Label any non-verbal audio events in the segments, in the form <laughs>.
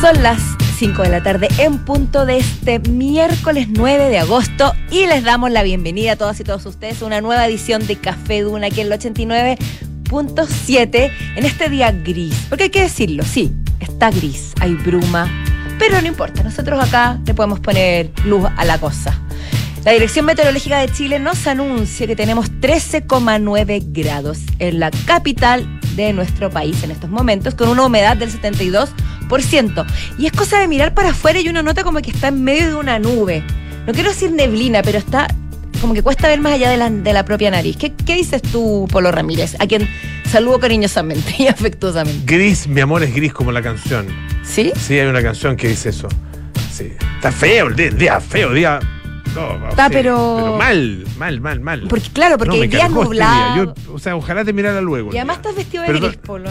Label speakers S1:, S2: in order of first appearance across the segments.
S1: Son las 5 de la tarde en punto de este miércoles 9 de agosto y les damos la bienvenida a todas y todos ustedes a una nueva edición de Café Duna aquí en el 89.7 en este día gris. Porque hay que decirlo, sí, está gris, hay bruma, pero no importa, nosotros acá le podemos poner luz a la cosa. La Dirección Meteorológica de Chile nos anuncia que tenemos 13,9 grados en la capital de nuestro país en estos momentos, con una humedad del 72%. Y es cosa de mirar para afuera y uno nota como que está en medio de una nube. No quiero decir neblina, pero está como que cuesta ver más allá de la, de la propia nariz. ¿Qué, ¿Qué dices tú, Polo Ramírez? A quien saludo cariñosamente y <laughs> afectuosamente.
S2: Gris, mi amor es gris como la canción.
S1: ¿Sí?
S2: Sí, hay una canción que dice eso. Sí. Está feo el día, día feo, día.
S1: Está, pero-
S2: mal, mal, mal, mal.
S1: Porque, claro, porque
S2: No,
S1: el día
S2: este
S1: nublado.
S2: día. Yo, o sea, ojalá te mirara luego.
S1: Y además estás vestido de gris, Polo.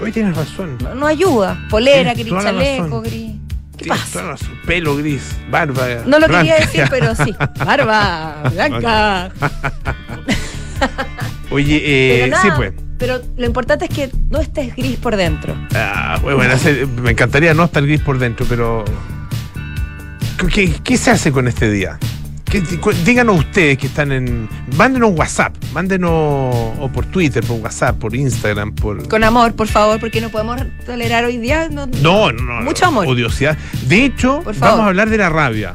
S2: hoy tienes razón.
S1: No, no ayuda. Polera, gris, chaleco, gris. ¿Qué pasa?
S2: Pelo gris, barba.
S1: No lo quería decir, pero sí. <laughs> Barba blanca. <laughs>
S2: Oye, eh,
S1: nada,
S2: sí, pues.
S1: Pero lo importante es que no estés gris por dentro.
S2: Ah, bueno, bueno, me encantaría no estar gris por dentro, pero. ¿Qué, qué se hace con este día? ¿Qué- cu- díganos ustedes que están en. Mándenos WhatsApp, mándenos o por Twitter, por WhatsApp, por Instagram, por.
S1: Con amor, por favor, porque no podemos tolerar hoy día. No,
S2: No, no.
S1: Mucho amor.
S2: Odiosidad. De hecho, vamos a hablar de la rabia.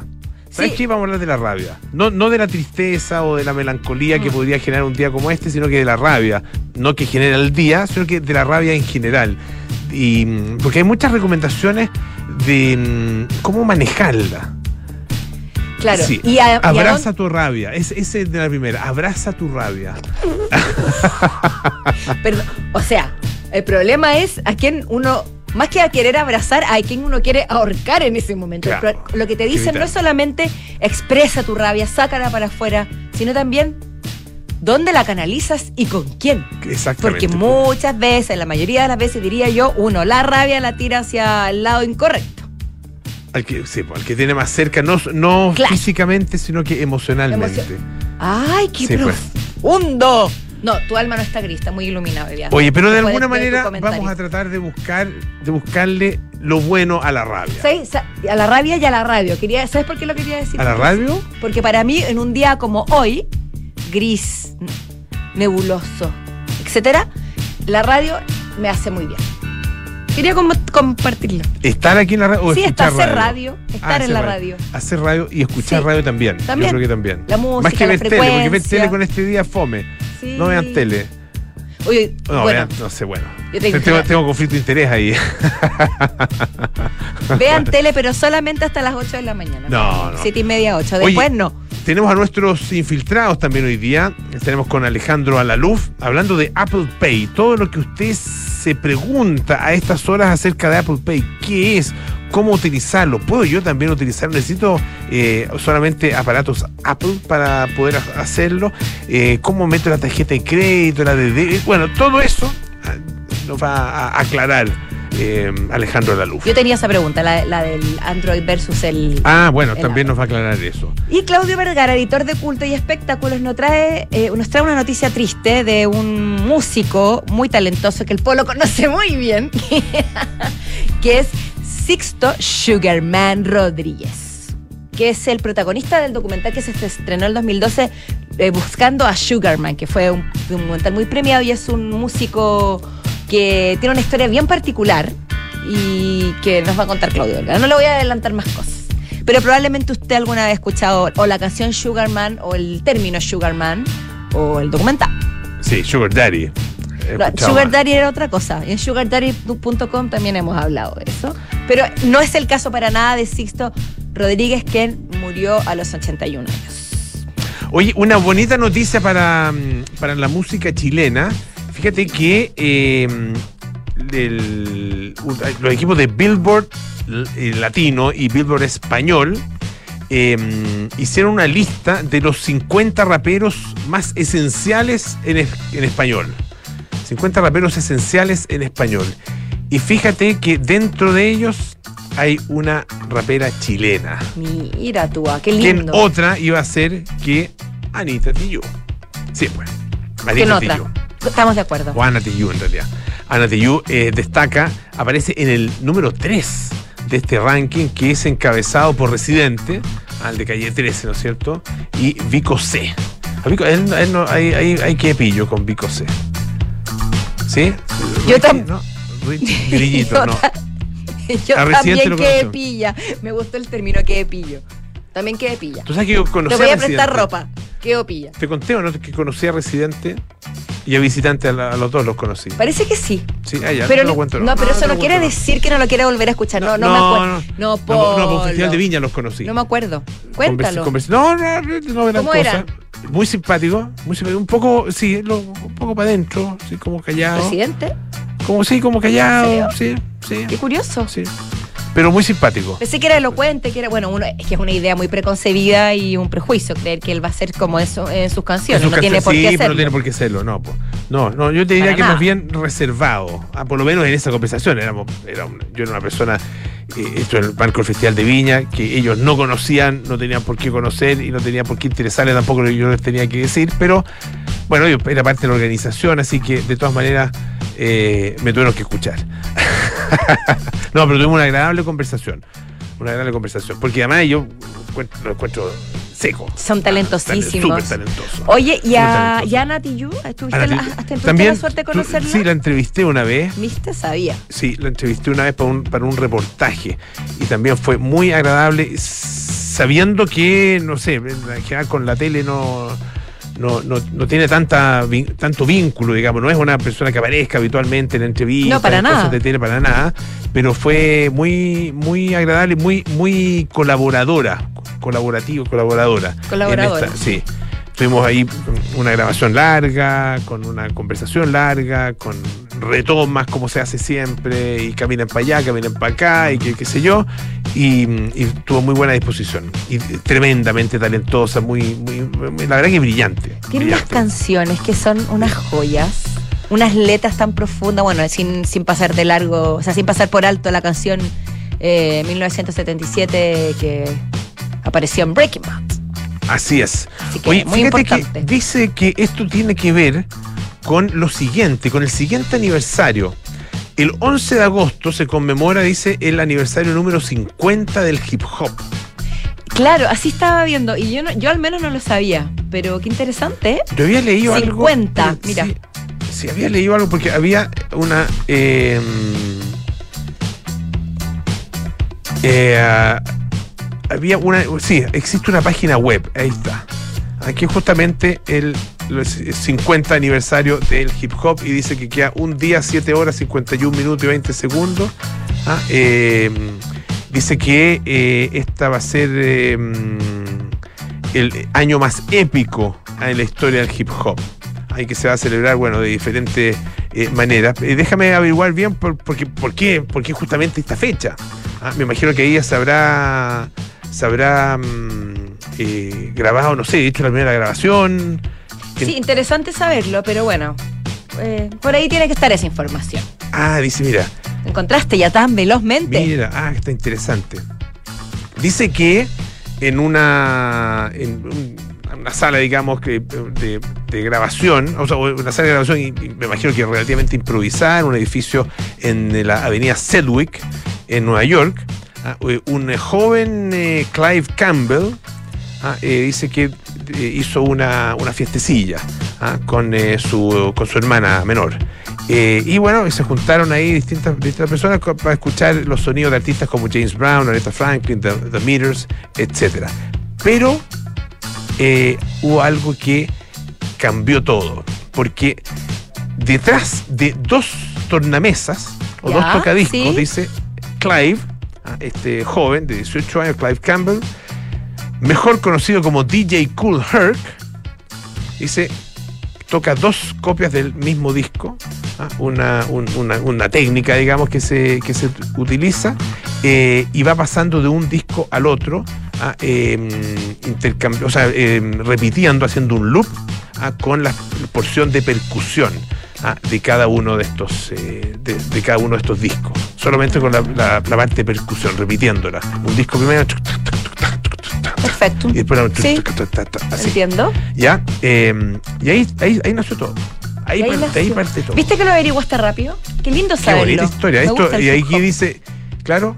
S2: ¿Sabes
S1: Sí.
S2: qué? Vamos a hablar de la rabia. No, no de la tristeza o de la melancolía que
S1: Mm.
S2: podría generar un día como este, sino que de la rabia. No que genera el día, sino que de la rabia en general. Y, mm, porque hay muchas recomendaciones de mm, cómo manejarla.
S1: Claro.
S2: Sí.
S1: Y a- y a
S2: Abraza tu rabia. Es- Ese es de la primera. Abraza tu rabia. <laughs>
S1: perdón, o sea, el problema es a quién uno. Más que a querer abrazar, a quien uno quiere ahorcar en ese momento.
S2: Claro.
S1: Lo que te dicen no es solamente expresa tu rabia, sácala para afuera, sino también dónde la canalizas y con quién.
S2: Exactamente.
S1: Porque muchas veces, la mayoría de las veces diría yo, uno la rabia la tira hacia el lado incorrecto.
S2: Al que, sí, al que tiene más cerca, no, no
S1: Claro.
S2: físicamente, sino que emocionalmente.
S1: Emocio- ¡Ay, qué
S2: Sí, pues.
S1: profundo! No, tu alma no está gris, está muy día.
S2: Oye, pero de alguna manera vamos a tratar de buscar, de buscarle lo bueno a la rabia.
S1: Sa- A la rabia y a la radio. Quería, ¿Sabes por qué lo quería decir?
S2: ¿A la radio?
S1: Porque para mí, en un día como hoy, gris, nebuloso, etcétera, la radio me hace muy bien. Quería com- compartirlo.
S2: ¿Estar aquí en la radio
S1: Sí, está
S2: escuchar
S1: hacer
S2: radio?
S1: radio, estar
S2: Ah,
S1: en la radio.
S2: Hacer radio y escuchar
S1: Sí.
S2: radio también.
S1: También.
S2: Yo creo que también.
S1: La música,
S2: Más que
S1: la
S2: ver tele, porque ver tele con este día fome.
S1: Sí.
S2: No vean tele.
S1: Oye,
S2: No,
S1: bueno,
S2: vean, no sé, bueno.
S1: Yo tengo-
S2: Tengo, tengo conflicto de interés ahí.
S1: vean <laughs> tele, pero solamente hasta las 8 de la mañana.
S2: No, no.
S1: Siete y media, 8.
S2: Oye,
S1: Después no.
S2: Tenemos a nuestros infiltrados también hoy día. Tenemos con Alejandro Alaluf hablando de Apple Pay. Todo lo que usted se pregunta a estas horas acerca de Apple Pay. ¿Qué es? ¿Cómo utilizarlo? ¿Puedo yo también utilizarlo? ¿Necesito eh, solamente aparatos Apple para poder ha- hacerlo? Eh, ¿Cómo meto la tarjeta de crédito, la de? Bueno, todo eso ah, nos va a aclarar eh, Alejandro Alaluf.
S1: Yo tenía esa pregunta, la, la del Android versus el.
S2: Ah, bueno,
S1: el
S2: también
S1: Apple.
S2: nos va a aclarar eso.
S1: Y Claudio Vergara, editor de culto y espectáculos, nos trae, eh, nos trae una noticia triste de un músico muy talentoso que el Polo conoce muy bien, <laughs> que es Sixto Sugarman Rodríguez, que es el protagonista del documental que se estrenó en el 2012, eh, Buscando a Sugarman, que fue un, un documental muy premiado y es un músico que tiene una historia bien particular y que nos va a contar Claudio Vergara. No le voy a adelantar más cosas. Pero probablemente usted alguna vez ha escuchado o la canción Sugarman o el término Sugarman o el documental.
S2: Sí, Sugar Daddy.
S1: No, Sugar. Daddy era otra cosa. En sugardaddy.com también hemos hablado de eso. Pero no es el caso para nada de Sixto Rodríguez, quien murió a los 81 años.
S2: Oye, una bonita noticia para, mm, para la música chilena. Fíjate que eh, el- los equipos de Billboard eh, Latino y Billboard Español eh, hicieron una lista de los 50 raperos más esenciales en, es- en español. 50 raperos esenciales en español. Y fíjate que dentro de ellos hay una rapera chilena.
S1: Mira tú, ah, qué
S2: ¿Quién
S1: lindo.
S2: otra iba a ser que Anita Tijoux? Sí, pues.
S1: ¿Quién
S2: Anita
S1: otra? Estamos de acuerdo.
S2: O Ana Tijoux, en realidad. Ana Tijoux eh, destaca, aparece en el número 3 de este ranking que es encabezado por Residente, al de calle 13, ¿no es cierto? Y Vico C. A Vico- él- él no- hay, hay, hay que pillo con Vico C. ¿Sí?
S1: Yo
S2: Ricky,
S1: tam-
S2: ¿no? Grillito, <laughs> no. <laughs>
S1: Yo
S2: A
S1: también quedé pilla. Me gustó el término quedé pillo. También quedé pilla.
S2: Tú sabes que yo conocí
S1: Te voy a
S2: Residente.
S1: prestar ropa. Pilla.
S2: Te conté o no que conocí a Residente y a Visitante a, la- a los dos los conocí.
S1: Parece que sí.
S2: Sí, ya,
S1: Pero
S2: no
S1: no,
S2: lo cuento.
S1: no, pero
S2: Ah,
S1: eso no quiere decir que no lo quiera volver a escuchar. No, no, me acuerdo. No,
S2: No,
S1: Polo.
S2: no, por Festival de Viña los conocí.
S1: No me acuerdo. Cuéntalo.
S2: conversi- no, no, no, no
S1: ¿Cómo
S2: cosa.
S1: era?
S2: Muy simpático, muy simpático. Un poco, sí, lo- un poco para adentro, sí, como callado.
S1: ¿Presidente?
S2: Como sí, como callado.
S1: ¿En
S2: Sí, sí,
S1: Qué curioso.
S2: sí. Pero muy simpático.
S1: Pensé que era elocuente, que era, bueno, uno, es que es una idea muy preconcebida y un prejuicio creer que él va a ser como eso en sus canciones.
S2: En sus
S1: no tiene por
S2: sí,
S1: qué
S2: pero no tiene por qué serlo, no. po. No, no, yo te diría
S1: Para
S2: que
S1: nada.
S2: más bien reservado. Ah, por lo menos en esa conversación. Éramos, era un- yo era una persona, esto en el marco del Festival de Viña, que ellos no conocían, no tenían por qué conocer y no tenían por qué interesarles tampoco lo que yo les tenía que decir, pero bueno, yo era parte de la organización, así que de todas maneras eh, me tuvieron que escuchar. <laughs> no, pero tuvimos una agradable conversación. Una agradable conversación. Porque además yo encuentro- lo encuentro seco.
S1: Son talentosísimos.
S2: Súper talentoso.
S1: Oye, ¿y a, y a Nati Yu? ¿Estuviste,
S2: Ana,
S1: la, hasta tuviste
S2: también,
S1: la suerte de conocerla?
S2: sí, la entrevisté una vez.
S1: ¿Viste? Sabía.
S2: Sí, la entrevisté una vez para un, para un reportaje. Y también fue muy agradable, sabiendo que, no sé, en general con la tele no. No, no, no tiene tanta tanto vínculo, digamos, no es una persona que aparezca habitualmente en entrevistas,
S1: No, para nada.
S2: de tele, para nada, pero fue muy, muy agradable, muy, muy colaboradora, colaborativo, colaboradora. en
S1: Colaboradora.
S2: esta- sí. Tuvimos ahí una grabación larga, con una conversación larga, con retomas como se hace siempre, y caminan para allá, caminan para acá, y qué, qué sé yo, y, y tuvo muy buena disposición, y tremendamente talentosa, muy, muy, muy- la verdad que brillante.
S1: Tiene unas
S2: brillante.
S1: canciones que son unas joyas, unas letras tan profundas, bueno, sin, sin pasar de largo, o sea, sin pasar por alto la canción eh, 1977 que apareció en Breaking Bad.
S2: Así es.
S1: Así que
S2: Oye,
S1: muy importante.
S2: que dice que esto tiene que ver con lo siguiente, con el siguiente aniversario. El 11 de agosto se conmemora, dice, el aniversario número 50 del hip hop.
S1: Claro, así estaba viendo, y yo, no- yo al menos no lo sabía, pero qué interesante, ¿eh?
S2: Yo había leído algo.
S1: 50,
S2: pero
S1: mira.
S2: Sí, sí, había leído algo porque había una. eh, eh, había una. Sí, existe una página web, ahí está. Aquí justamente el, los 50 aniversario del hip hop y dice que queda un día, 7 horas, 51 minutos y 20 segundos. Ah, eh, dice que eh, esta va a ser eh, el año más épico en la historia del hip hop. Hay que se va a celebrar, bueno, de diferentes eh, maneras. Eh, déjame averiguar bien por, porque, por, qué, por qué justamente esta fecha. Ah, me imagino que ella se habrá mm, eh, grabado, no sé, hecho la primera grabación.
S1: Sí, interesante saberlo, pero bueno, eh, por ahí tiene que estar esa información.
S2: Ah, dice, mira,
S1: ¿Encontraste ya tan velozmente?
S2: Mira, ah, está interesante. Dice que en una, en un- una sala, digamos, que de, de grabación, o sea, una sala de grabación, y, me imagino que relativamente improvisada, en un edificio en la avenida Sedgwick, en Nueva York, ah, eh, un joven eh, Clive Campbell ah, eh, dice que eh, hizo una, una fiestecilla ah, con, eh, su, con su hermana menor. Y bueno, se juntaron ahí distintas, distintas personas para escuchar los sonidos de artistas como James Brown, Aretha Franklin, The, The Meters, etc. Pero hubo algo que cambió todo, porque detrás de dos tornamesas o
S1: Ya,
S2: dos tocadiscos,
S1: sí.
S2: dice Clive, ah, este joven de 18 años, Clive Campbell, mejor conocido como DJ Cool Herc, dice, toca dos copias del mismo disco, ¿ah? una, un- una- técnica, digamos, que se, que se utiliza, eh, y va pasando de un disco al otro, ¿ah? intercambi- o sea, eh, repitiendo, haciendo un loop ¿ah? con la porción de percusión. ¿ah? de cada uno de estos eh, de, de cada uno de estos discos solamente con la, la- la parte de percusión repitiéndola un disco primero
S1: Perfecto.
S2: y después la-
S1: Sí.
S2: así
S1: Entiendo.
S2: ¿Ya? Eh, y ahí, ahí, ahí nació todo. Ahí,
S1: Ahí
S2: parte, ahí
S1: nació.
S2: parte todo.
S1: ¿Viste que lo averiguaste rápido? Qué lindo
S2: Qué
S1: saberlo.
S2: bonita historia. Esto, y aquí dice, claro,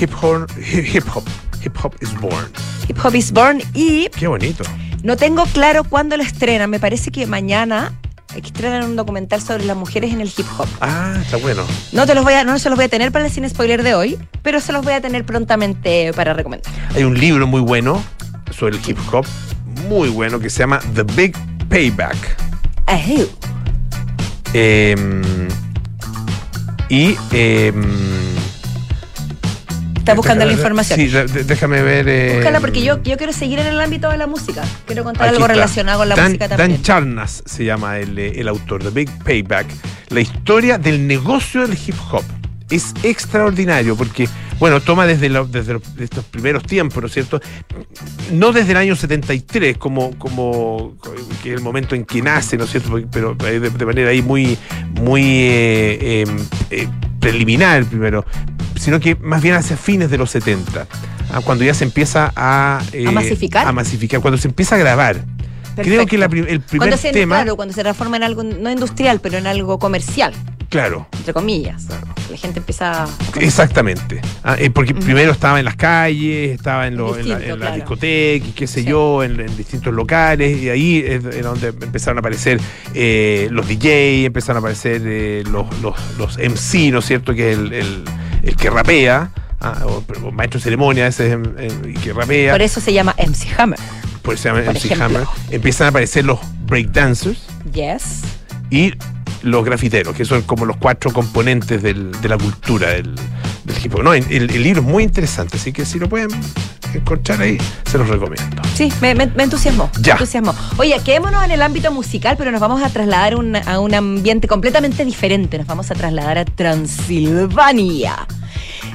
S2: Hip hop, hip hop, hip hop is born.
S1: Hip Hop is Born y
S2: Qué bonito.
S1: no tengo claro cuándo lo estrenan. Me parece que mañana estrenan un documental sobre las mujeres en el hip hop.
S2: Ah, está bueno.
S1: No te los voy a, no se los voy a tener para el cine spoiler de hoy, pero se los voy a tener prontamente para recomendar.
S2: Hay un libro muy bueno sobre el hip hop, muy bueno, que se llama The Big Payback. Eh, y. eh,
S1: Estás buscando la información.
S2: Sí, de- déjame ver. eh,
S1: Búscala porque yo, yo quiero seguir en el ámbito de la música. Quiero contar algo
S2: está.
S1: relacionado con la
S2: Dan,
S1: música
S2: Dan
S1: también.
S2: Charnas se llama el, eh, el autor, The Big Payback. La historia del negocio del hip hop. Es extraordinario porque, bueno, toma desde, desde los- de estos primeros tiempos, ¿no es cierto? No desde el año 73, como, como que es el momento en que nace, ¿no es cierto? Pero de, de manera ahí muy, muy eh, eh, eh, preliminar primero, sino que más bien hacia fines de los 70, ah, cuando ya se empieza a, eh,
S1: ¿A masificar?
S2: a masificar, cuando se empieza a grabar. Creo que la el primer
S1: cuando se,
S2: tema,
S1: Claro, cuando se transforma en algo no industrial, pero en algo comercial,
S2: claro,
S1: entre comillas. La gente empieza. a-
S2: Exactamente. Ah, eh, porque primero estaba en las calles, estaba en, lo- en la,
S1: Distinto,
S2: en la
S1: claro.
S2: discoteca, y qué sé
S1: Sí.
S2: yo, en, en distintos locales, y ahí es era donde empezaron a aparecer eh, los DJ, empezaron a aparecer eh, los, los, los MC, ¿no es cierto? Que es el, el- el que rapea. ah, o, o maestro de ceremonia, ese es y que rapea,
S1: Por eso se llama MC Hammer.
S2: por eso se llama
S1: por
S2: MC
S1: ejemplo.
S2: Hammer. Empiezan a aparecer los breakdancers
S1: Yes.
S2: y los grafiteros, que son como los cuatro componentes del- de la cultura del, del hip hop. No, el, el libro es muy interesante, así que si lo pueden encontrar ahí, se los recomiendo.
S1: Sí, me, me- me entusiasmó. me
S2: Ya.
S1: entusiasmó. Oye, quedémonos en el ámbito musical, pero nos vamos a trasladar un- a un ambiente completamente diferente. Nos vamos a trasladar a Transilvania,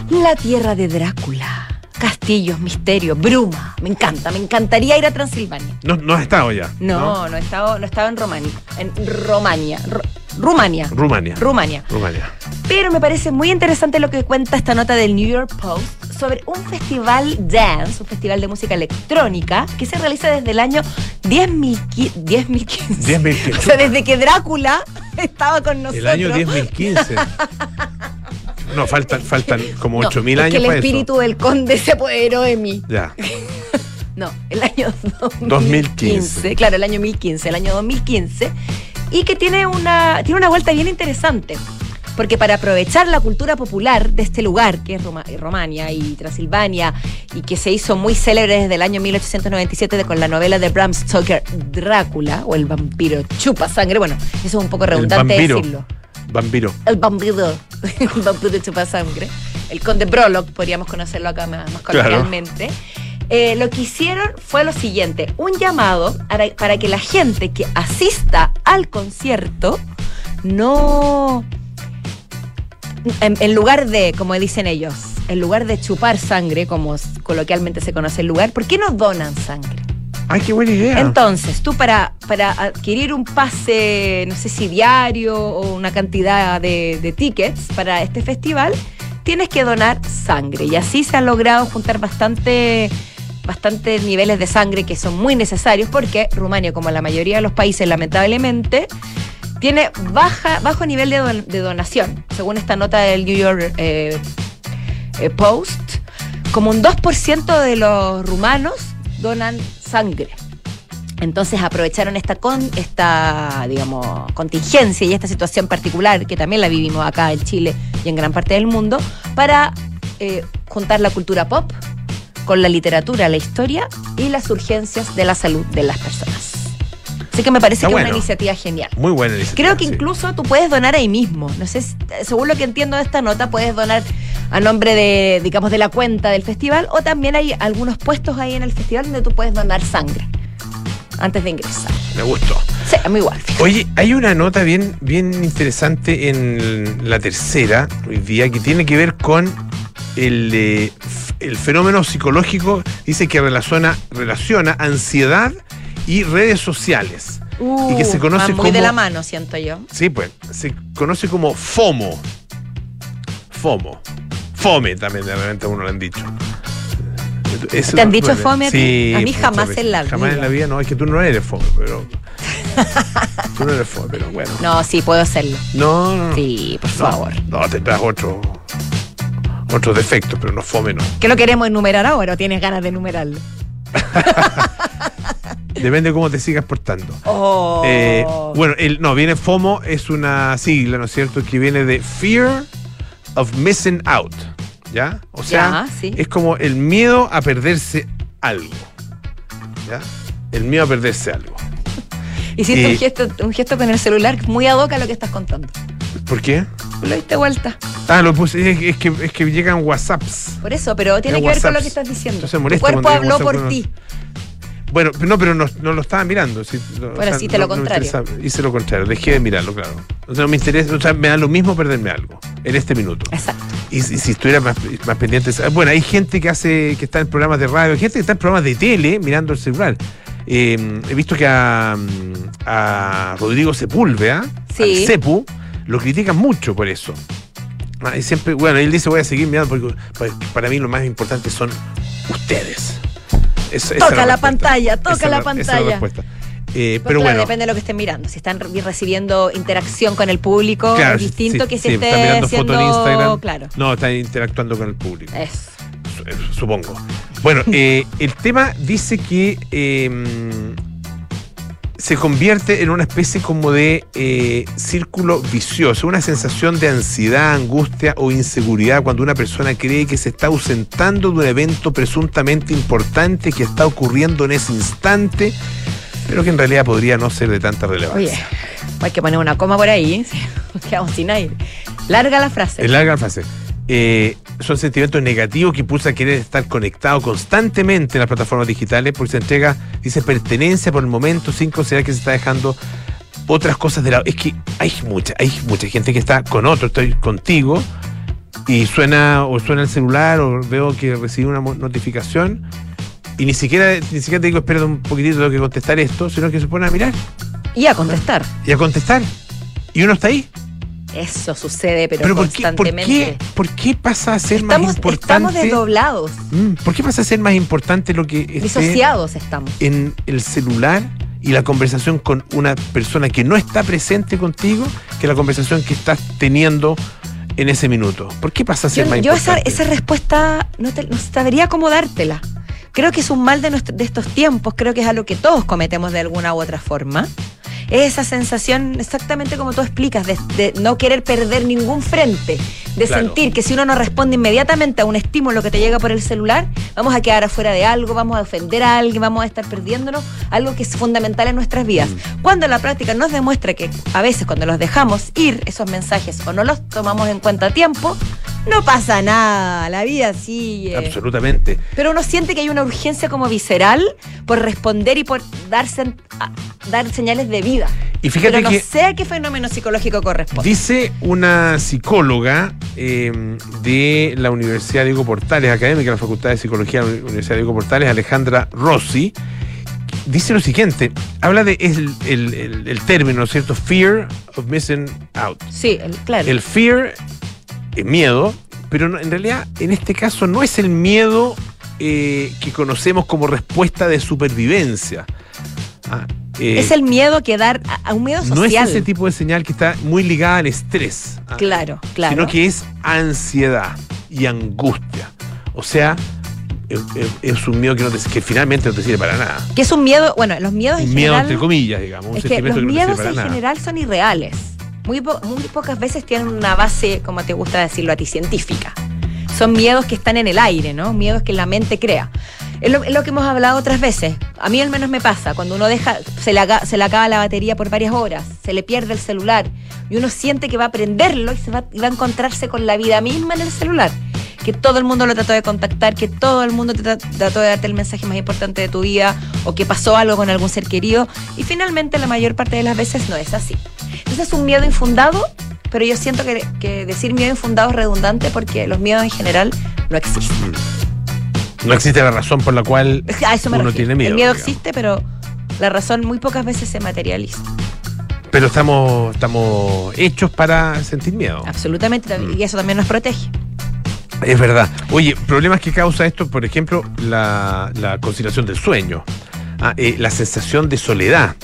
S1: la tierra de Drácula. Castillos, misterio, bruma. Me encanta, me encantaría ir a Transilvania.
S2: No, no has estado ya.
S1: No, no, he estado, no he estado en Romania. En Romania. Ru- Rumania.
S2: Rumania.
S1: Rumania.
S2: Rumania.
S1: Pero me parece muy interesante lo que cuenta esta nota del New York Post sobre un festival dance, un festival de música electrónica, que se realiza desde el año 10.015. 10.015.
S2: 10.015.
S1: O sea, desde que Drácula <laughs> estaba con nosotros.
S2: El año 10.015. <laughs> No, faltan, faltan como
S1: No,
S2: 8.000
S1: es
S2: años
S1: que el
S2: para
S1: espíritu del conde se apoderó de mí.
S2: Ya. <laughs>
S1: No, el año 2015.
S2: 2015.
S1: Claro, el año 1015, el año 2015. Y que tiene una, tiene una vuelta bien interesante. Porque para aprovechar la cultura popular de este lugar, que es Roma- Romania y Transilvania, y que se hizo muy célebre desde el año 1897 de- con la novela de Bram Stoker, Drácula, o el vampiro chupa sangre. Bueno, eso es un poco redundante decirlo.
S2: Vampiro.
S1: El vampiro, <laughs> el vampiro chupa sangre. El conde Brolock, podríamos conocerlo acá más, más
S2: Claro.
S1: coloquialmente. Eh, lo que hicieron fue lo siguiente, un llamado para, que la gente que asista al concierto no... En, en lugar de, como dicen ellos, en lugar de chupar sangre, como coloquialmente se conoce el lugar, ¿por qué no donan sangre?
S2: Ay, qué buena idea.
S1: Entonces, tú para, para adquirir un pase, no sé si diario o una cantidad de, tickets para este festival, tienes que donar sangre. Y así se han logrado juntar bastante bastantes niveles de sangre que son muy necesarios porque Rumania, como la mayoría de los países, lamentablemente, tiene baja, bajo nivel de, don- de donación. Según esta nota del New York eh, eh, Post, como un 2% de los rumanos donan sangre. Entonces aprovecharon esta con esta, digamos, contingencia y esta situación particular que también la vivimos acá en Chile y en gran parte del mundo para eh, juntar la cultura pop con la literatura, la historia y las urgencias de la salud de las personas. Así que me parece
S2: Está
S1: que es una iniciativa genial.
S2: Muy buena iniciativa.
S1: Creo que
S2: sí.
S1: incluso tú puedes donar ahí mismo. No sé, según lo que entiendo de esta nota, puedes donar a nombre de, digamos, de la cuenta del festival o también hay algunos puestos ahí en el festival donde tú puedes donar sangre antes de ingresar.
S2: Me gustó.
S1: Sí, a mí igual. fíjate.
S2: Oye, hay una nota bien, bien interesante en la tercera hoy día que tiene que ver con el, eh, el fenómeno psicológico. Dice que relaciona, relaciona ansiedad y redes sociales. y que se
S1: Uh,
S2: conoce
S1: van muy de
S2: como-
S1: la mano, siento yo.
S2: Sí, pues, se conoce como FOMO. FOMO. FOME también de repente a uno le han dicho. Eso
S1: ¿Te han dicho
S2: duele.
S1: fome a ti?
S2: Sí,
S1: A mí jamás en la
S2: Jamás en
S1: vida.
S2: la vida, no, es que tú no eres FOME, pero. <laughs> tú no eres FOME, pero bueno.
S1: No, sí, puedo hacerlo.
S2: No, no.
S1: Sí, por
S2: No,
S1: favor.
S2: No, tendrás otro. otros defectos, pero no fome no.
S1: ¿Que lo queremos enumerar ahora o tienes ganas de enumerarlo? <laughs>
S2: Depende de cómo te sigas portando.
S1: Oh.
S2: Eh, bueno, el, no, viene FOMO, es una sigla, ¿no es cierto? Que viene de Fear of Missing Out. ¿Ya? O sea,
S1: Ya, sí.
S2: es como el miedo a perderse algo. ¿Ya? El miedo a perderse algo.
S1: Hiciste
S2: eh,
S1: un, gesto, un gesto con el celular muy ad hoc a lo que estás contando.
S2: ¿Por qué?
S1: Lo diste vuelta.
S2: Ah, lo puse, es, es que, es que llegan WhatsApps.
S1: Por eso, pero tiene que ver con lo que estás diciendo.
S2: Entonces
S1: tu cuerpo habló por ti.
S2: Bueno, no, pero no, no lo estaba mirando. sí,
S1: Bueno, sí, te lo contrario.
S2: hice lo contrario, dejé de mirarlo, claro. O sea, no me interesa, o sea, me da lo mismo perderme algo en este minuto.
S1: Exacto.
S2: Y, si- si estuviera más, más pendiente. Bueno, hay gente que hace, que está en programas de radio, hay gente que está en programas de tele mirando el celular. Eh, he visto que a, a Rodrigo Sepúlveda,
S1: Sí.
S2: al Cepu, lo critican mucho por eso. Ah, y siempre, bueno, él dice voy a seguir mirando porque para mí lo más importante son ustedes. Esa- esa es
S1: Toca la pantalla, toca
S2: Esa es
S1: la
S2: esa es
S1: pantalla.
S2: respuesta. Eh,
S1: Pues
S2: pero
S1: claro,
S2: bueno,
S1: depende de lo que estén mirando. Si están re- recibiendo interacción con el público,
S2: claro,
S1: es distinto
S2: sí,
S1: que
S2: sí,
S1: si
S2: está
S1: esté
S2: mirando en Instagram.
S1: Claro,
S2: No, está interactuando con el público. su- eh, supongo. Bueno, eh, el tema dice que eh, se convierte en una especie como de eh, círculo vicioso, una sensación de ansiedad, angustia o inseguridad cuando una persona cree que se está ausentando de un evento presuntamente importante que está ocurriendo en ese instante, pero que en realidad podría no ser de tanta relevancia.
S1: Oye, hay que poner una coma por ahí. <laughs> Quedamos sin aire. Larga la frase.
S2: Es larga la frase. Eh, son sentimientos negativos que impulsan a querer estar conectado constantemente en las plataformas digitales porque se entrega, dice, pertenencia por el momento sin considerar que se está dejando otras cosas de lado. Es que hay mucha, hay mucha gente que está con otro, estoy contigo y suena o suena el celular o veo que recibí una notificación y ni siquiera, ni siquiera te digo espera un poquitito, tengo que contestar esto, sino que se pone a mirar
S1: Y a contestar.
S2: y a contestar. Y uno está ahí.
S1: Eso sucede, pero,
S2: Pero, ¿por, qué, por,
S1: constantemente.
S2: qué, por qué pasa a ser
S1: estamos,
S2: más importante?
S1: estamos desdoblados.
S2: Mm, ¿Por qué pasa a ser más importante lo que
S1: Disociados estamos.
S2: en el celular y la conversación con una persona que no está presente contigo que la conversación que estás teniendo en ese minuto? ¿Por qué pasa a ser
S1: Yo,
S2: más
S1: yo esa,
S2: importante?
S1: esa respuesta no, te, no sabría cómo dártela. Creo que es un mal de, nuestro- de estos tiempos, creo que es algo que todos cometemos de alguna u otra forma. Es esa sensación, exactamente como tú explicas, de, de no querer perder ningún frente, de
S2: Claro.
S1: sentir que si uno no responde inmediatamente a un estímulo que te llega por el celular, vamos a quedar afuera de algo, vamos a ofender a alguien, vamos a estar perdiéndonos algo que es fundamental en nuestras vidas.
S2: Mm.
S1: Cuando la práctica nos demuestra que a veces cuando los dejamos ir, esos mensajes, o no los tomamos en cuenta a tiempo, no pasa nada, la vida sigue.
S2: Absolutamente.
S1: Pero uno siente que hay una urgencia como visceral por responder y por darse, a- dar señales de vida.
S2: Y fíjate
S1: Pero no
S2: que
S1: sé a qué fenómeno psicológico corresponde.
S2: dice una psicóloga eh, de la Universidad Diego Portales, académica de la Facultad de Psicología de la Universidad Diego Portales, Alejandra Rossi, dice lo siguiente, habla de el, el- el- el término, ¿no es cierto? Fear of missing out.
S1: Sí, el- claro.
S2: El fear es miedo, pero no- en realidad en este caso no es el miedo eh, que conocemos como respuesta de supervivencia. Eh,
S1: es el miedo a quedar a, un miedo social.
S2: no es ese tipo de señal que está muy ligada al estrés. ah,
S1: Claro, claro.
S2: Sino que es ansiedad y angustia. O sea, es, un miedo que, no te- que finalmente no te sirve para nada.
S1: Que es un miedo, bueno, los miedos en
S2: miedo
S1: general.
S2: entre comillas, digamos. Un
S1: que los
S2: que, no te
S1: miedos en
S2: nada.
S1: general son irreales. Muy, po- muy pocas veces tienen una base, como te gusta decirlo a ti, científica. Son miedos que están en el aire, ¿no? Miedos que la mente crea. Es lo, que hemos hablado otras veces. A mí al menos me pasa, cuando uno deja, se le, se le acaba la batería por varias horas, se le pierde el celular y uno siente que va a prenderlo y se va, a encontrarse con la vida misma en el celular. Que todo el mundo lo trató de contactar, que todo el mundo te tra- trató de darte el mensaje más importante de tu vida o que pasó algo con algún ser querido y finalmente la mayor parte de las veces no es así. Entonces es un miedo infundado, pero yo siento que, que decir miedo infundado es redundante porque los miedos en general no existen.
S2: No existe la razón por la cual
S1: A eso me
S2: uno
S1: refiero.
S2: tiene miedo.
S1: El miedo
S2: digamos.
S1: existe, pero la razón muy pocas veces se materializa.
S2: Pero estamos, estamos hechos para sentir miedo.
S1: Absolutamente.
S2: Mm.
S1: Y eso también nos protege.
S2: Es verdad. Oye, problemas que causa esto, por ejemplo, la, la conciliación del sueño, Ah, eh, la sensación de soledad,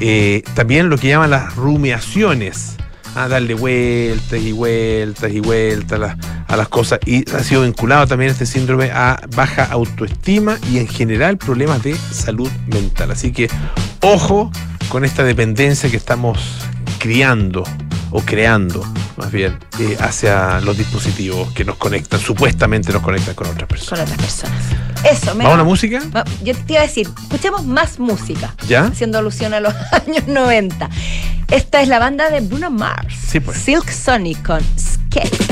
S2: eh, también lo que llaman las rumiaciones, Ah, darle vueltas y vueltas y vueltas a las, a las cosas y ha sido vinculado también este síndrome a baja autoestima y en general problemas de salud mental. Así que ojo con esta dependencia que estamos criando o creando más bien eh, hacia los dispositivos que nos conectan, supuestamente nos conectan con otras personas.
S3: Con otras personas. Eso, me
S2: ¿Vamos a la música?
S3: Yo te iba a decir, escuchemos más música.
S2: ¿Ya?
S3: Haciendo alusión a los <laughs> años 90. Esta es la banda de Bruno Mars.
S2: Sí, pues.
S3: Silk Sonic con Skate.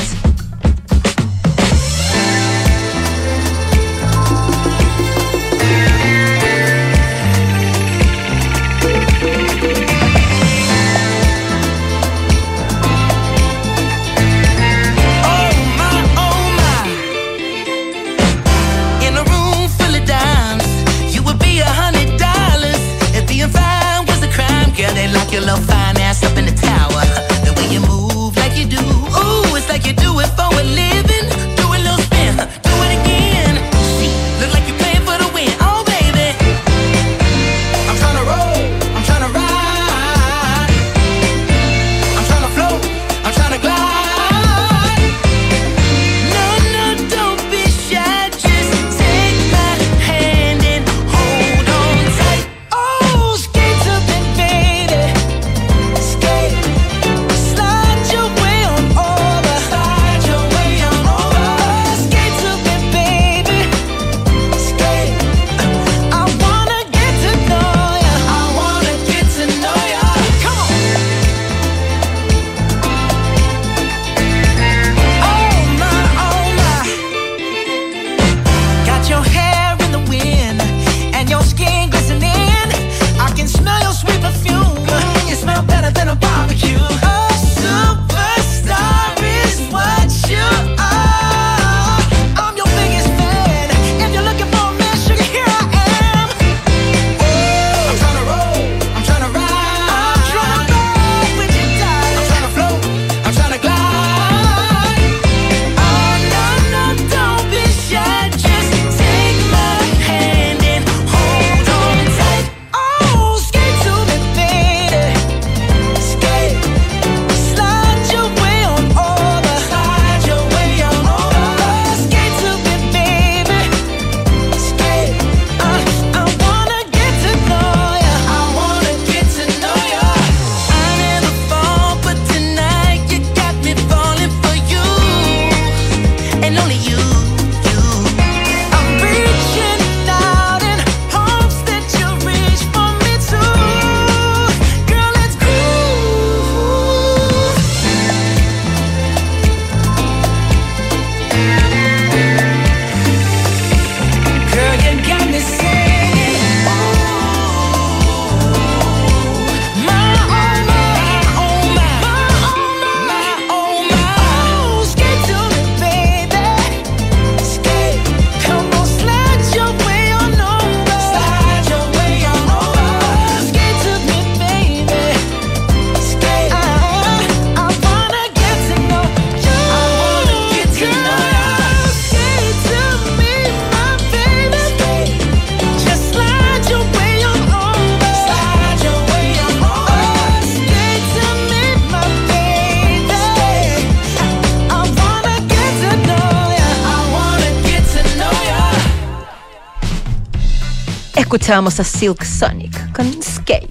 S3: Escuchábamos a Silk Sonic con Skate.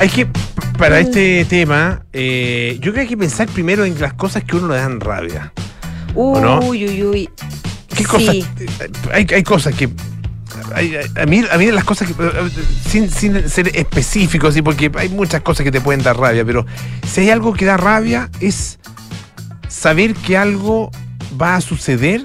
S2: Hay que, para este tema, eh, yo creo que hay que pensar primero en las cosas que uno le dan rabia.
S3: Uy,
S2: no?
S3: uy, uy.
S2: ¿Qué
S3: Sí.
S2: cosas? Hay, hay cosas que. hay- a, mí, a mí las cosas que. Sin, sin ser específico, ¿sí? porque hay muchas cosas que te pueden dar rabia, pero si hay algo que da rabia es saber que algo va a suceder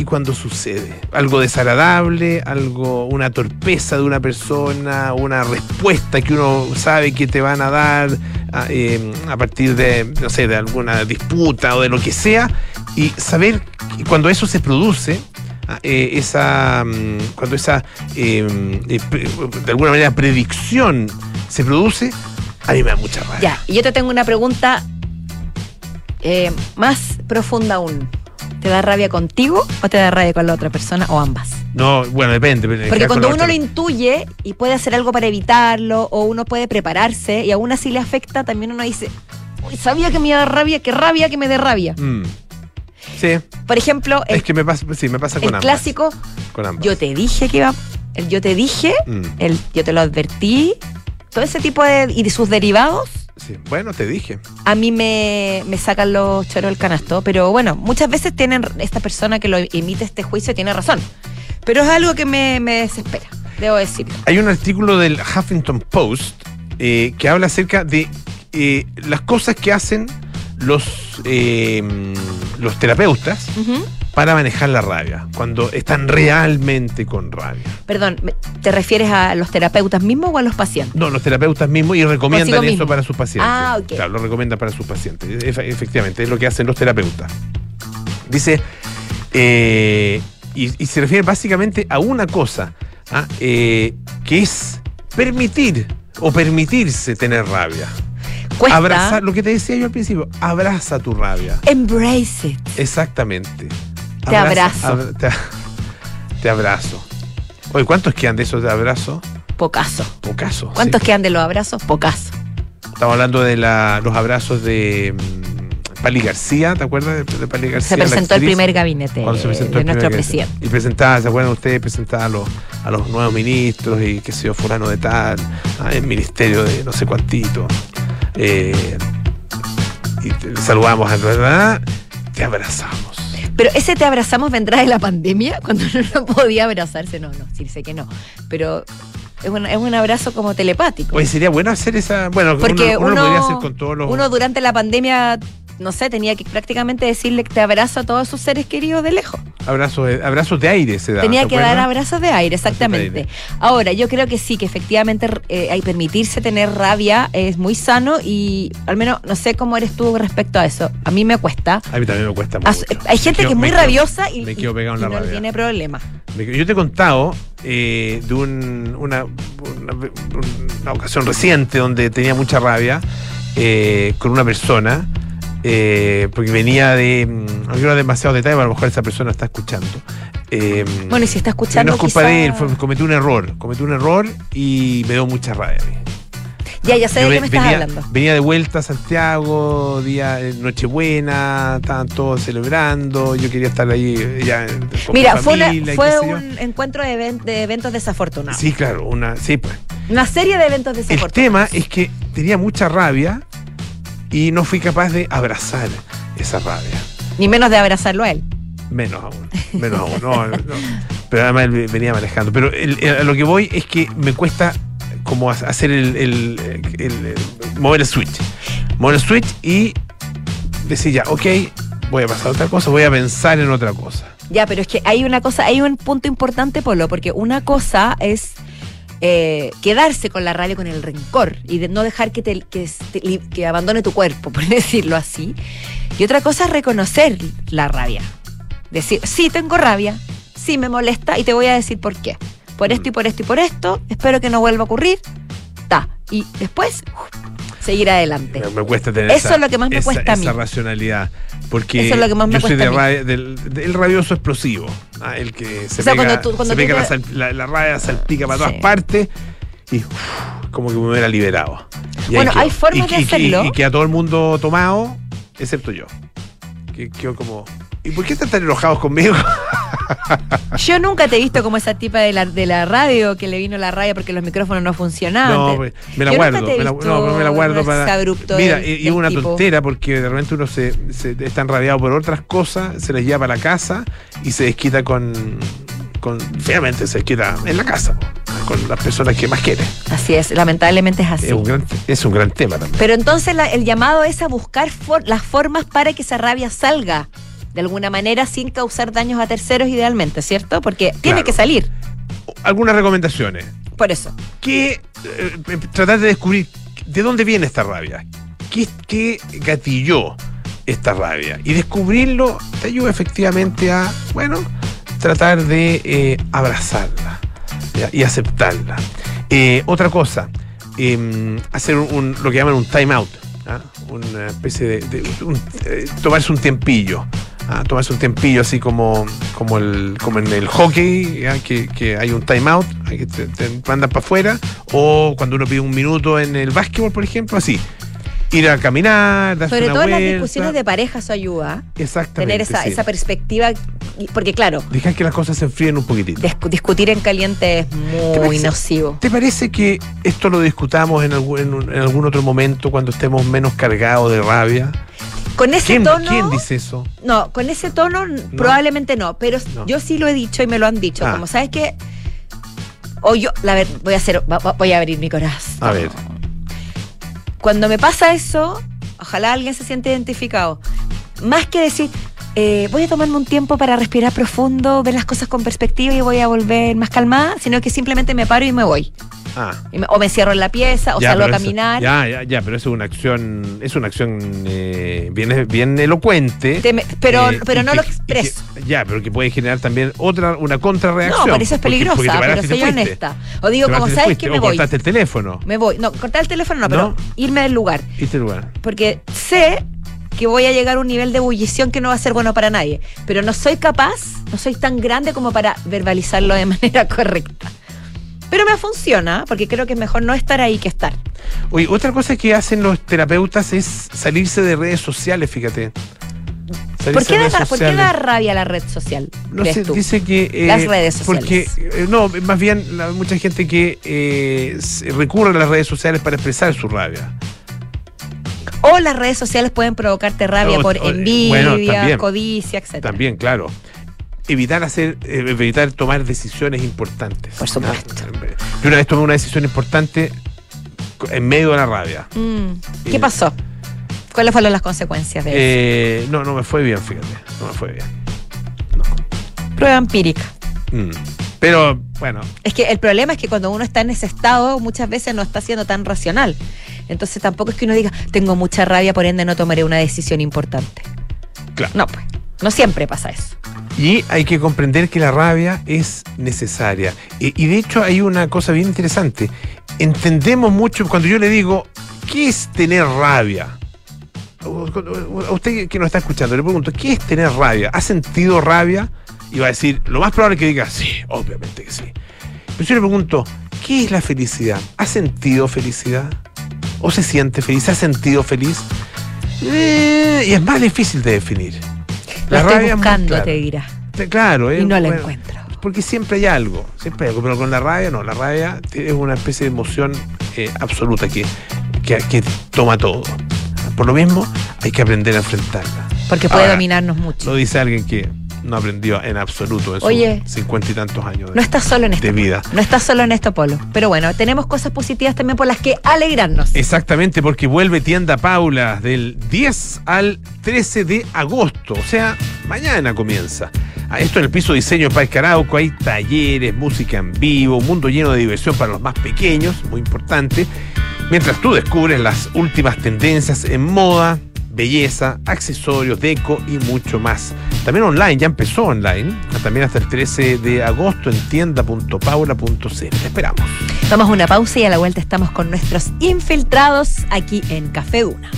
S2: y cuando sucede. Algo desagradable, algo, una torpeza de una persona, una respuesta que uno sabe que te van a dar a, eh, a partir de, no sé, de alguna disputa o de lo que sea, y saber cuando eso se produce, ah, eh, esa, mm, cuando esa, eh, eh, de alguna manera, predicción se produce, a mí me da mucha rabia.
S3: Ya, y yo te tengo una pregunta más profunda aún. ¿Te da rabia contigo o te da rabia con la otra persona o ambas?
S2: No, bueno, depende.
S3: Porque cuando uno lo intuye y puede hacer algo para evitarlo o uno puede prepararse y aún así le afecta, también uno dice, uy, sabía que me iba a dar rabia, qué rabia que me dé rabia.
S2: Mm. Sí,
S1: Por ejemplo, el,
S2: es que me pasa, sí, me pasa con
S1: el
S2: ambas.
S1: clásico,
S2: Con ambas.
S1: yo te dije que iba, el yo te dije,
S2: Mm,
S1: el yo te lo advertí, todo ese tipo de, y de sus derivados,
S2: sí. Bueno, te dije.
S1: a mí me, me sacan los choros del canasto, pero bueno, muchas veces tienen, esta persona que lo emite este juicio tiene razón, pero es algo que me, me desespera, debo decirlo.
S2: Hay un artículo del Huffington Post eh, que habla acerca de eh, las cosas que hacen los, eh, los terapeutas. Para manejar la rabia, cuando están realmente con rabia.
S1: Perdón, ¿te refieres a los terapeutas mismos o a los pacientes?
S2: No, los terapeutas mismos y recomiendan eso
S1: mismo.
S2: para sus pacientes.
S1: Ah, ok.
S2: Claro, lo recomiendan para sus pacientes. Efe- Efectivamente, es lo que hacen los terapeutas. Dice, eh, y, y se refiere básicamente a una cosa, ¿ah? Eh, que es permitir o permitirse tener rabia.
S1: Cuesta
S2: Abrazar, lo que te decía yo al principio, abraza tu rabia.
S1: embrace it.
S2: Exactamente.
S1: Te abrazo.
S2: abra- te, te abrazo. Oye, ¿cuántos quedan de esos de abrazo?
S1: Pocaso.
S2: Pocaso.
S1: ¿Cuántos
S2: sí.
S1: quedan de los abrazos? Pocaso.
S2: Estamos hablando de la- los abrazos de mm, Pali García, ¿te acuerdas de, de Pali García?
S1: Se presentó el primer gabinete
S2: Cuando se presentó
S1: de
S2: el
S1: nuestro presidente.
S2: Y presentaba, ¿se acuerdan ustedes? Presentaba a los, a los nuevos ministros y qué sé yo, fulano de tal, ah, el ministerio de no sé cuántito. Eh, y te saludamos, verdad, te abrazamos.
S1: Pero ese te abrazamos vendrá de la pandemia, <laughs> cuando uno no podía abrazarse. No, no, sí sé que no. Pero es un, es un abrazo como telepático.
S2: Oye, sería bueno hacer esa. Bueno,
S1: Porque
S2: uno, uno
S1: uno,
S2: lo podría hacer con todos los.
S1: uno durante la pandemia, no sé, tenía que prácticamente decirle que te abrazo a todos sus seres queridos de lejos.
S2: abrazos, de, abrazos de aire se da.
S1: Tenía
S2: ¿te
S1: que dar abrazos de aire, exactamente.
S2: aire.
S1: Ahora, yo creo que sí, que efectivamente eh, permitirse tener rabia es muy sano y al menos no sé cómo eres tú respecto a eso. A mí me cuesta.
S2: A mí también me cuesta mucho.
S1: Hay gente
S2: quedo-
S1: que es muy
S2: quedo-
S1: rabiosa y,
S2: me quedo pegado en
S1: y
S2: la
S1: no
S2: rabia.
S1: tiene problema.
S2: Yo te he contado eh, de un- una, una, una ocasión reciente donde tenía mucha rabia eh, con una persona, eh, porque venía de. mm, No quiero dar demasiado detalle, pero a lo mejor esa persona está escuchando. Eh,
S1: Bueno, y si está escuchando.
S2: no es culpa
S1: quizá-
S2: de él, fue- cometí un error. Cometí un error y me dio mucha rabia a mí.
S1: Ya, ya sé
S2: Yo
S1: de qué me estás hablando.
S2: venía de vuelta a Santiago, día de Nochebuena, estaban todos celebrando, yo quería estar ahí eh, ya con mi
S1: Mira, fue, una-
S2: familia
S1: fue
S2: yo.
S1: un encuentro de, even- de eventos desafortunados.
S2: Sí, claro, una, sí, pues.
S1: Una serie de eventos
S2: El
S1: desafortunados.
S2: tema es que tenía mucha rabia y no fui capaz de abrazar esa rabia.
S1: Ni menos de abrazarlo a él.
S2: Menos aún, menos aún. No, no. Pero además él venía manejando. Pero el- el- a lo que voy es que me cuesta como ha- hacer el- el- mover el switch. Mover el switch y decir ya, ok, voy a pasar a otra cosa, voy a pensar en otra cosa.
S1: Ya, pero es que hay una cosa, hay un punto importante, Polo, porque una cosa es eh, quedarse con la rabia, con el rencor y de no dejar que, te, que, que abandone tu cuerpo, <laughs> por decirlo así. Y otra cosa es reconocer la rabia. Decir, sí, tengo rabia, sí me molesta y te voy a decir por qué. Por esto y por esto y por esto, espero que no vuelva a ocurrir. Ta. Y después, seguir adelante.
S2: Me, me cuesta tener
S1: Eso
S2: esa,
S1: es lo que más me
S2: esa-
S1: cuesta a mí.
S2: esa racionalidad. Porque
S1: Eso es lo que más me
S2: yo soy
S1: cuesta
S2: de
S1: a mí.
S2: rabia- del, del rabioso explosivo. ¿ah? El que se
S1: O sea,
S2: pega,
S1: cuando tú- cuando
S2: se
S1: tú
S2: pega
S1: te-
S2: la, sal- la- la rabia salpica para todas
S1: Sí.
S2: partes y como que me hubiera liberado. Y
S1: Bueno, hay formas
S2: Y-
S1: de
S2: y- y-
S1: hacerlo.
S2: Y, queda todo el mundo tomado, excepto yo. Que quedó como. ¿Y por qué están tan enojados conmigo? <laughs>
S1: Yo nunca te he visto como esa tipa de la, de la radio que le vino la rabia porque los micrófonos no funcionaban.
S2: No, me la
S1: yo
S2: guardo. Me la, no, me la guardo para. Mira,
S1: del-
S2: y, y
S1: del
S2: una
S1: tipo.
S2: tontera porque de repente uno se, se está enrabiado por otras cosas, se les lleva para la casa y se desquita con. con feamente se desquita en la casa, con las personas que más quiere.
S1: Así es, lamentablemente es así.
S2: Es un gran, es un gran tema también.
S1: Pero entonces la- el llamado es a buscar for- las formas para que esa rabia salga de alguna manera sin causar daños a terceros idealmente, ¿cierto? Porque tiene
S2: Claro.
S1: que salir.
S2: Algunas recomendaciones.
S1: Por eso.
S2: que eh, tratar de descubrir de dónde viene esta rabia, qué, qué gatilló esta rabia y descubrirlo te ayuda efectivamente a, bueno, tratar de eh, abrazarla ¿ya? y aceptarla. Eh, otra cosa, eh, hacer un, un- lo que llaman un time out, ¿ah? una especie de, de- un- eh, tomarse un tiempillo. ¿Ah? Tomarse un tiempillo así como, como, el, como en el hockey, ¿ya? Que, que hay un time out, que te, te mandan para afuera, o cuando uno pide un minuto en el básquetbol, por ejemplo, así. Ir a caminar, darse
S1: Sobre
S2: una
S1: todo en las discusiones de pareja, eso ayuda.
S2: Exactamente.
S1: Tener esa,
S2: sí.
S1: esa perspectiva. Porque, claro,
S2: Dejar que las cosas se enfríen un poquitito.
S1: discu- discutir en caliente es
S2: ¿Te
S1: muy
S2: parece?
S1: nocivo.
S2: ¿Te parece que esto lo discutamos en algún, en un- en algún otro momento cuando estemos menos cargados de rabia?
S1: Con ese
S2: ¿Quién,
S1: tono.
S2: quién dice eso?
S1: No, con ese tono probablemente no, pero
S2: No.
S1: yo sí lo he dicho y me lo han dicho.
S2: Ah.
S1: Como sabes que. O yo, la ver, voy a hacer, voy a abrir mi corazón.
S2: A ver.
S1: Cuando me pasa eso, ojalá alguien se siente identificado. Más que decir, eh, voy a tomarme un tiempo para respirar profundo, ver las cosas con perspectiva y voy a volver más calmada, sino que simplemente me paro y me voy.
S2: Ah.
S1: Me- o me cierro en la pieza, o
S2: ya,
S1: salgo a
S2: pero eso-
S1: caminar.
S2: ya, ya, ya, pero es una acción, es una acción eh, bien, bien elocuente.
S1: Me- pero,
S2: eh,
S1: pero no
S2: que-
S1: lo
S2: que-
S1: expreso.
S2: ya, pero que puede generar también otra, una contrarreacción.
S1: No, por eso es
S2: porque-
S1: peligrosa,
S2: porque te
S1: pero soy
S2: fuiste.
S1: honesta. O digo, como sabes que me
S2: o
S1: voy.
S2: cortaste el teléfono.
S1: Me voy. No, cortar el teléfono no, pero
S2: ¿No?
S1: irme del lugar.
S2: Y te lugar.
S1: Porque sé que voy a llegar a un nivel de ebullición que no va a ser bueno para nadie. Pero no soy capaz, no soy tan grande como para verbalizarlo de <laughs> manera correcta. Pero me funciona, porque creo que es mejor no estar ahí que estar.
S2: Oye, otra cosa que hacen los terapeutas es salirse de redes sociales, fíjate.
S1: ¿Por qué, da,
S2: redes
S1: por qué
S2: sociales.
S1: da rabia la red social?
S2: No sé,
S1: tú?
S2: dice que... eh,
S1: Las redes sociales.
S2: Porque, eh, no, más bien la- mucha gente que eh, recurre a las redes sociales para expresar su rabia.
S1: O las redes sociales pueden provocarte rabia
S2: O-
S1: por
S2: o-
S1: envidia,
S2: bueno, también.
S1: codicia, etc.
S2: También, claro. Evitar hacer, eh, evitar tomar decisiones importantes.
S1: Por supuesto.
S2: Yo una vez tomé una decisión importante en medio de la rabia.
S1: Mm.
S2: Eh,
S1: ¿Qué pasó? ¿Cuáles fueron las consecuencias de eso?
S2: Eh, no, no me fue bien, fíjate. No me fue bien.
S1: Prueba empírica.
S2: Mm. Pero, bueno,
S1: Es que el problema es que cuando uno está en ese estado, muchas veces no está siendo tan racional. Entonces tampoco es que uno diga, tengo mucha rabia, por ende no tomaré una decisión importante.
S2: claro.
S1: No, pues. No siempre pasa eso.
S2: Y hay que comprender que la rabia es necesaria. Y, y de hecho hay una cosa bien interesante. Entendemos mucho cuando yo le digo, ¿qué es tener rabia? A usted que nos está escuchando, le pregunto, ¿qué es tener rabia? ¿Ha sentido rabia? Y va a decir, lo más probable es que diga, sí, obviamente que sí. Pero yo le pregunto, ¿qué es la felicidad? ¿Ha sentido felicidad? ¿O se siente feliz? ¿Se ha sentido feliz? Eh, y es más difícil de definir.
S1: Estoy
S2: es muy
S1: buscando,
S2: clara.
S1: te dirá.
S2: Claro,
S1: Y
S2: es-
S1: no la
S2: bueno,
S1: encuentro.
S2: Porque siempre hay algo, siempre hay algo, pero con la rabia no, la rabia es una especie de emoción eh, absoluta que, que, que toma todo. Por lo mismo, hay que aprender a enfrentarla.
S1: Porque puede
S2: Ahora,
S1: dominarnos mucho.
S2: Lo dice alguien que no aprendió en absoluto en
S1: Oye,
S2: sus cincuenta y tantos años de,
S1: No estás solo en esto.
S2: de vida.
S1: No estás solo en esto, Polo. Pero bueno, tenemos cosas positivas también por las que alegrarnos.
S2: Exactamente, porque vuelve Tienda Paula del 10 al 13 de agosto, o sea, mañana comienza. A esto en el piso diseño de Parque Arauco hay talleres, música en vivo, un mundo lleno de diversión para los más pequeños, muy importante. Mientras tú descubres las últimas tendencias en moda, belleza, accesorios, deco y mucho más. También online, ya empezó online, también hasta el 13 de agosto en tienda.paula.cl. Te esperamos.
S1: Vamos a una pausa y a la vuelta estamos con nuestros infiltrados aquí en Café Duna.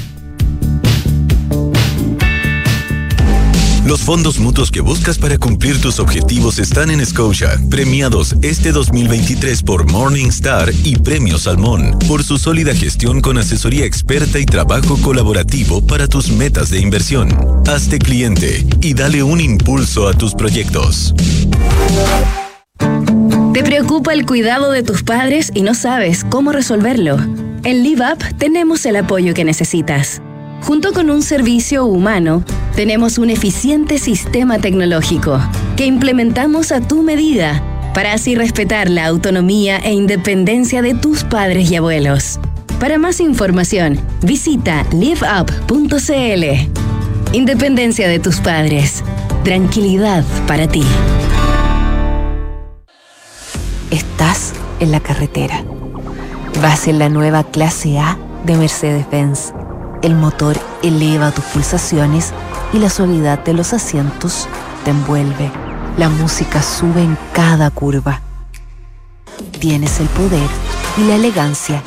S4: Los fondos mutuos que buscas para cumplir tus objetivos están en Scotia, premiados este 2023 por Morningstar y Premio Salmón, por su sólida gestión con asesoría experta y trabajo colaborativo para tus metas de inversión. Hazte cliente y dale un impulso a tus proyectos.
S5: ¿Te preocupa el cuidado de tus padres y no sabes cómo resolverlo? En Live Up tenemos el apoyo que necesitas. Junto con un servicio humano, tenemos un eficiente sistema tecnológico que implementamos a tu medida para así respetar la autonomía e independencia de tus padres y abuelos. Para más información, visita liveup.cl. Independencia de tus padres. Tranquilidad para ti.
S6: Estás en la carretera. Vas en la nueva clase A de Mercedes-Benz. El motor eleva tus pulsaciones y la suavidad de los asientos te envuelve. La música sube en cada curva. Tienes el poder y la elegancia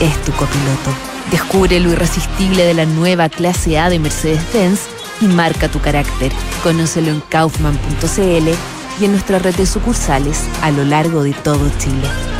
S6: es tu copiloto. Descubre lo irresistible de la nueva clase A de Mercedes-Benz y marca tu carácter. Conócelo en kaufman.cl y en nuestra red de sucursales a lo largo de todo Chile.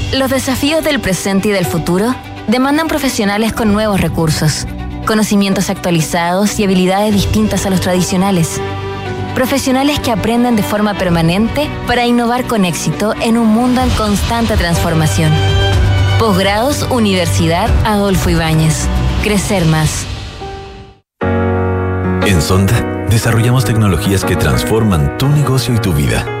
S5: Los desafíos del presente y del futuro demandan profesionales con nuevos recursos, conocimientos actualizados y habilidades distintas a los tradicionales. Profesionales que aprenden de forma permanente para innovar con éxito en un mundo en constante transformación. Posgrados Universidad Adolfo Ibáñez. Crecer más.
S4: En Sonda, desarrollamos tecnologías que transforman tu negocio y tu vida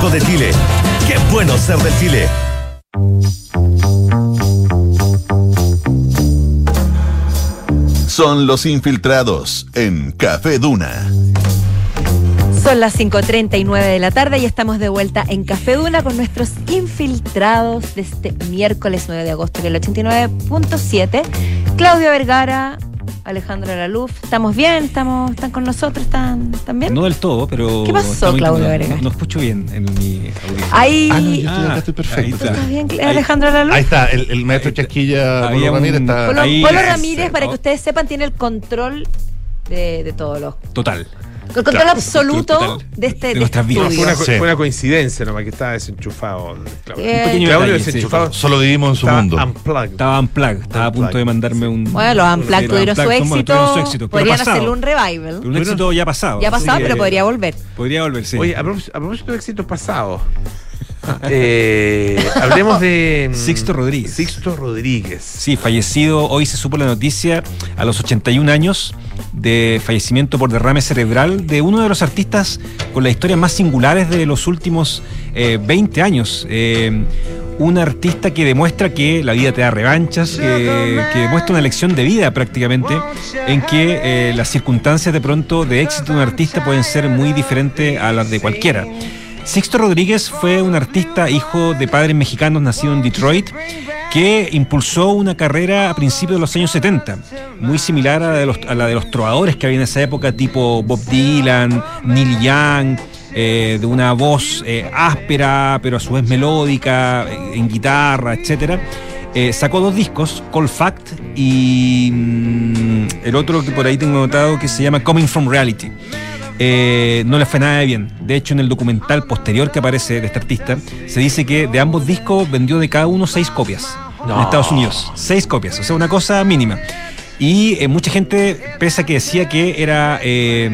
S7: Banco de Chile. Qué bueno ser de Chile.
S8: Son los infiltrados en Café Duna.
S1: Son las 5.39 de la tarde y estamos de vuelta en Café Duna con nuestros infiltrados de este miércoles 9 de agosto del 89.7. Claudio Vergara, Alejandro Laluf. ¿Estamos bien? ¿Estamos, ¿Están con nosotros? ¿Están, ¿están bien?
S9: No del todo, pero.
S1: ¿Qué pasó, Claudio Vergara?
S9: No, no escucho bien en mi audio.
S1: Ahí.
S2: Ah, no, yo estoy acá, estoy perfecto.
S9: está.
S1: ¿Estás bien, Alejandro Laluf?
S2: Ahí está, el, el maestro Chasquilla Polo Ramírez está.
S1: Polo,
S9: es,
S1: Ramírez, para
S9: ¿no?
S1: que ustedes sepan, tiene el control de, de todos los.
S9: Total.
S1: El control
S9: Claro,
S1: absoluto
S9: total.
S1: de este,
S9: De
S1: de
S9: nuestras
S1: este
S9: vidas.
S2: Fue una,
S1: estudio.
S2: fue una coincidencia nomás que estaba desenchufado. Claudio,
S1: Eh,
S9: pequeño
S2: Claudio
S9: detalle, sí.
S2: desenchufado.
S8: Solo vivimos en su
S2: Estaba
S8: mundo.
S2: unplugged.
S9: Estaba unplugged, estaba a punto de mandarme un.
S1: Bueno, los Unplugged tuvieron su éxito.
S9: tuvieron su éxito, pero
S1: Podrían
S9: pasado.
S1: hacerle un revival.
S9: Un éxito ya pasado.
S1: Ya pasado, pero podría volver.
S9: Podría volver, sí.
S2: Oye, a propósito, a propósito de éxito pasado. Eh, hablemos de. mm,
S9: Sixto Rodríguez.
S2: Sixto Rodríguez.
S9: Sí, fallecido, hoy se supo la noticia a los 81 años de fallecimiento por derrame cerebral de uno de los artistas con las historias más singulares de los últimos eh, 20 años. Eh, un artista que demuestra que la vida te da revanchas, que, que demuestra una lección de vida prácticamente, en que eh, las circunstancias de pronto de éxito de un artista pueden ser muy diferentes a las de cualquiera. Sixto Rodríguez fue un artista hijo de padres mexicanos nacido en Detroit que impulsó una carrera a principios de los años 70, muy similar a la de los, trovadores que había en esa época, tipo Bob Dylan, Neil Young, eh, de una voz eh, áspera, pero a su vez melódica, eh, en guitarra, etc. sacó dos discos, Cold Fact y mm, el otro que por ahí tengo notado que se llama Coming From Reality. Eh, no le fue nada de bien. De hecho, en el documental posterior que aparece de este artista, se dice que de ambos discos vendió de cada uno seis copias en. Estados Unidos. Seis copias, o sea, una cosa mínima. Y eh, mucha gente, pese a que decía que era. eh,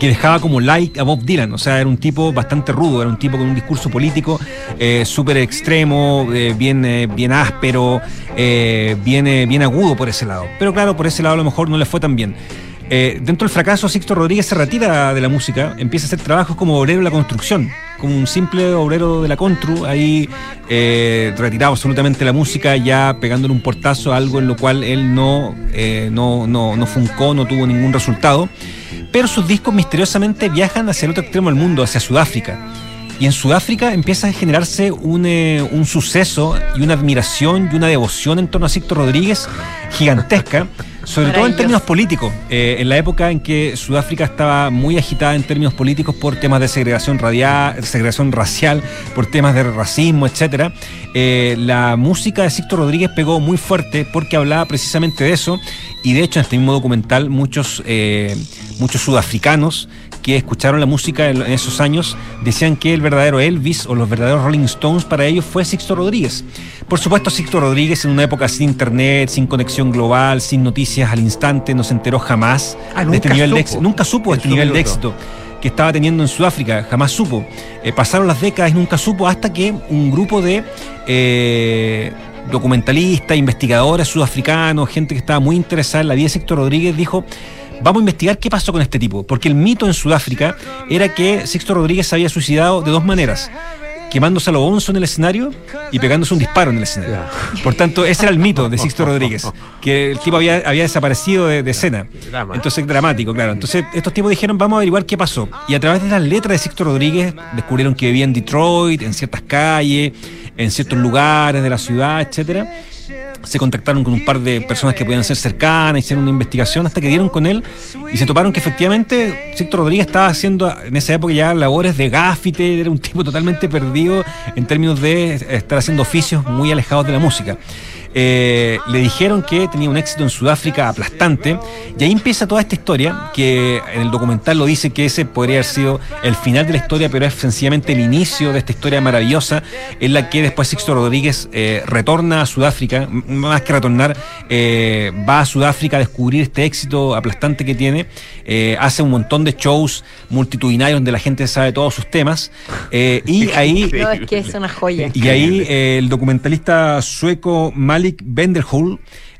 S9: que dejaba como like a Bob Dylan, o sea, era un tipo bastante rudo, era un tipo con un discurso político eh, súper extremo, eh, bien, eh, bien áspero, bien, bien agudo por ese lado. Pero claro, por ese lado a lo mejor no le fue tan bien. Eh, dentro del fracaso, Sixto Rodríguez se retira de la música, empieza a hacer trabajos como obrero en la construcción, como un simple obrero de la Contru, ahí eh, retirado absolutamente de la música, ya pegándole un portazo a algo en lo cual él no, eh, no, no, no funcó, no tuvo ningún resultado. Pero sus discos misteriosamente viajan hacia el otro extremo del mundo, hacia Sudáfrica. Y en Sudáfrica empieza a generarse un, un suceso y una admiración y una devoción en torno a Sixto Rodríguez gigantesca, sobre todo en términos políticos. Eh, en la época en que Sudáfrica estaba muy agitada en términos políticos por temas de segregación, radial, segregación racial, por temas de racismo, etcétera, eh, la música de Sixto Rodríguez pegó muy fuerte porque hablaba precisamente de eso. Y de hecho, en este mismo documental, muchos, eh, muchos sudafricanos que escucharon la música en esos años decían que el verdadero Elvis o los verdaderos Rolling Stones para ellos fue Sixto Rodríguez. Por supuesto, Sixto Rodríguez en una época sin internet, sin conexión global, sin noticias al instante, no se enteró jamás
S2: Ah,
S9: de este
S2: nunca
S9: nivel de éxito. Nunca supo de
S2: En
S9: este nivel de éxito que estaba teniendo en Sudáfrica, jamás supo. Eh, pasaron las décadas y nunca supo hasta que un grupo de eh, documentalistas, investigadores sudafricanos, gente que estaba muy interesada en la vida de Sixto Rodríguez, dijo, vamos a investigar qué pasó con este tipo. Porque el mito en Sudáfrica era que Sixto Rodríguez se había suicidado de dos maneras. Quemándose a lo bonzo en el escenario y pegándose un disparo en el escenario. Por tanto, ese era el mito de Sixto Rodríguez, que el tipo había, había desaparecido de, de escena.
S2: Drama.
S9: Entonces, dramático, claro. Entonces, estos tipos dijeron, vamos a averiguar qué pasó. Y a través de las letras de Sixto Rodríguez, descubrieron que vivía en Detroit, en ciertas calles, en ciertos lugares de la ciudad, etcétera. Se contactaron con un par de personas que podían ser cercanas, hicieron una investigación hasta que dieron con él y se toparon que efectivamente Sixto Rodríguez estaba haciendo en esa época ya labores de gáfite, era un tipo totalmente perdido en términos de estar haciendo oficios muy alejados de la música. Eh, le dijeron que tenía un éxito en Sudáfrica aplastante. Y ahí empieza toda esta historia que en el documental lo dice que ese podría haber sido el final de la historia pero es sencillamente el inicio de esta historia maravillosa en la que después Sixto Rodríguez eh, retorna a Sudáfrica más que retornar eh, va a Sudáfrica a descubrir este éxito aplastante que tiene. Eh, hace un montón de shows multitudinarios donde la gente sabe todos sus temas. Eh, y <laughs> ahí
S1: No, es que es una joya.
S9: y ahí eh, el documentalista sueco Malik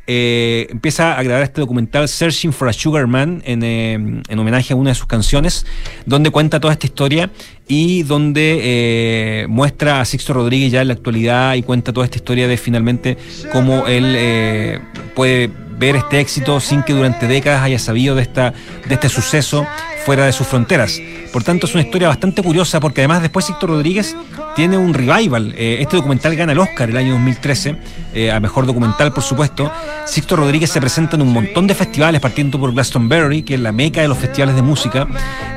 S9: eh, empieza a grabar este documental Searching for a Sugar Man en, eh, en homenaje a una de sus canciones, donde cuenta toda esta historia y donde eh, muestra a Sixto Rodríguez ya en la actualidad y cuenta toda esta historia de finalmente cómo él puede ver este éxito sin que durante décadas haya sabido de, esta, de este suceso fuera de sus fronteras. Por tanto, es una historia bastante curiosa porque además después Sixto Rodríguez tiene un revival. Eh, este documental gana el Oscar el año 2013, eh, a mejor documental, por supuesto. Sixto Rodríguez se presenta en un montón de festivales, partiendo por Glastonbury, que es la meca de los festivales de música.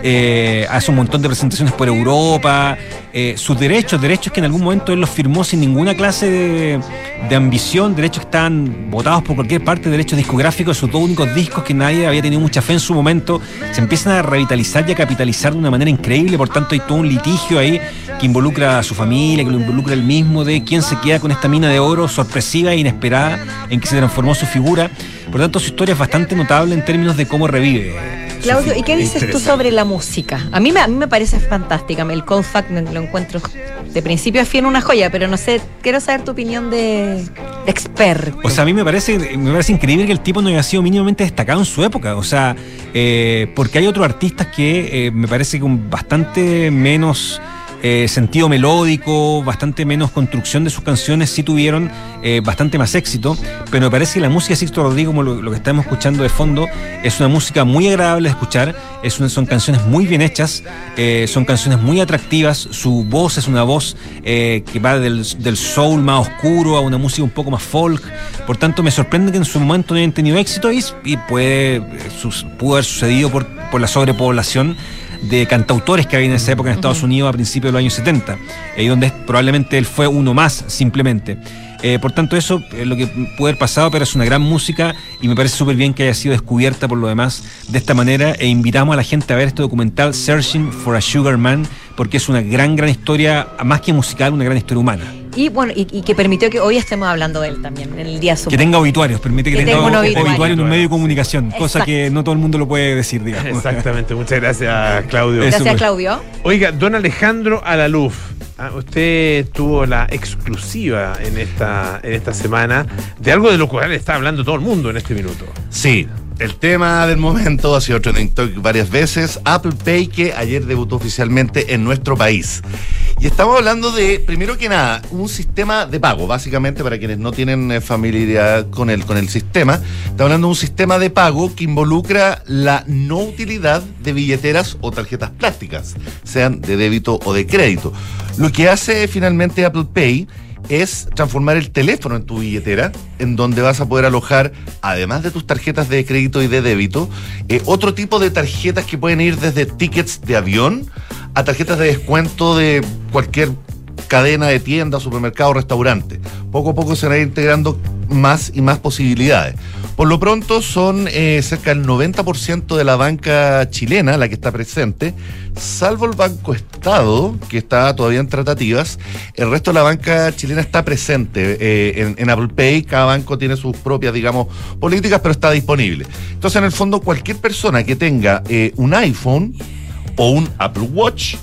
S9: Eh, hace un montón de presentaciones por Europa. Eh, sus derechos, derechos que en algún momento él los firmó sin ninguna clase de, de ambición, derechos que estaban votados por cualquier parte, derechos discográficos, sus dos únicos discos que nadie había tenido mucha fe en su momento, se empiezan a revitalizar y a capitalizar de una manera increíble, por tanto hay todo un litigio ahí que involucra a su familia, que lo involucra él mismo, de quién se queda con esta mina de oro sorpresiva e inesperada en que se transformó su figura. Por tanto, su historia es bastante notable en términos de cómo revive.
S1: Claudio, ¿y qué dices tú sobre la música? A mí me, a mí me parece fantástica. El Cold Fact lo encuentro de principio a fin una joya, pero no sé, quiero saber tu opinión de, de experto.
S9: O sea, a mí me parece, me parece increíble que el tipo no haya sido mínimamente destacado en su época. O sea, eh, porque hay otros artistas que eh, me parece con bastante menos eh, sentido melódico, bastante menos construcción de sus canciones, sí tuvieron eh, bastante más éxito. Pero me parece que la música de Sixto Rodríguez, como lo, que estamos escuchando de fondo, es una música muy agradable de escuchar. Es son canciones muy bien hechas, eh, son canciones muy atractivas. Su voz es una voz que va del, del soul más oscuro a una música un poco más folk. Por tanto, me sorprende que en su momento no hayan tenido éxito y, y puede, sus- pudo haber sucedido por, por la sobrepoblación de cantautores que había en esa época en Estados Unidos a principios de los años 70, y donde probablemente él fue uno más simplemente. Eh, por tanto, eso es lo que puede haber pasado, pero es una gran música y me parece súper bien que haya sido descubierta por lo demás de esta manera. E invitamos a la gente a ver este documental Searching for a Sugar Man, porque es una gran, gran historia, más que musical, una gran historia humana.
S1: Y bueno, y, y que permitió que hoy estemos hablando de él también en el día
S9: Que
S1: sumo.
S9: tenga obituarios, permite que,
S1: Que
S9: tenga
S1: tenga un
S9: obituario.
S1: obituario.
S9: en un medio de comunicación, cosa que no todo el mundo lo puede decir, digamos.
S2: Exactamente, muchas gracias, Claudio.
S1: Gracias, Claudio.
S2: Oiga, don Alejandro Alaluf, ah, usted tuvo la exclusiva en esta, en esta semana de algo de lo cual está hablando todo el mundo en este minuto.
S10: Sí, el tema del momento ha sido trending topic varias veces. Apple Pay que ayer debutó oficialmente en nuestro país. Y estamos hablando de, primero que nada, un sistema de pago, básicamente para quienes no tienen eh, familiaridad con el, con el sistema. Estamos hablando de un sistema de pago que involucra la no utilidad de billeteras o tarjetas plásticas, sean de débito o de crédito. Lo que hace finalmente Apple Pay es transformar el teléfono en tu billetera, en donde vas a poder alojar, además de tus tarjetas de crédito y de débito, eh, otro tipo de tarjetas que pueden ir desde tickets de avión a tarjetas de descuento de cualquier cadena de tiendas, supermercado, restaurante. Poco a poco se van a ir integrando más y más posibilidades. Por lo pronto son eh, cerca del 90% de la banca chilena la que está presente, salvo el Banco Estado, que está todavía en tratativas. El resto de la banca chilena está presente eh, en, en Apple Pay. Cada banco tiene sus propias, digamos, políticas, pero está disponible. Entonces, en el fondo, cualquier persona que tenga eh, un iPhone o un Apple Watch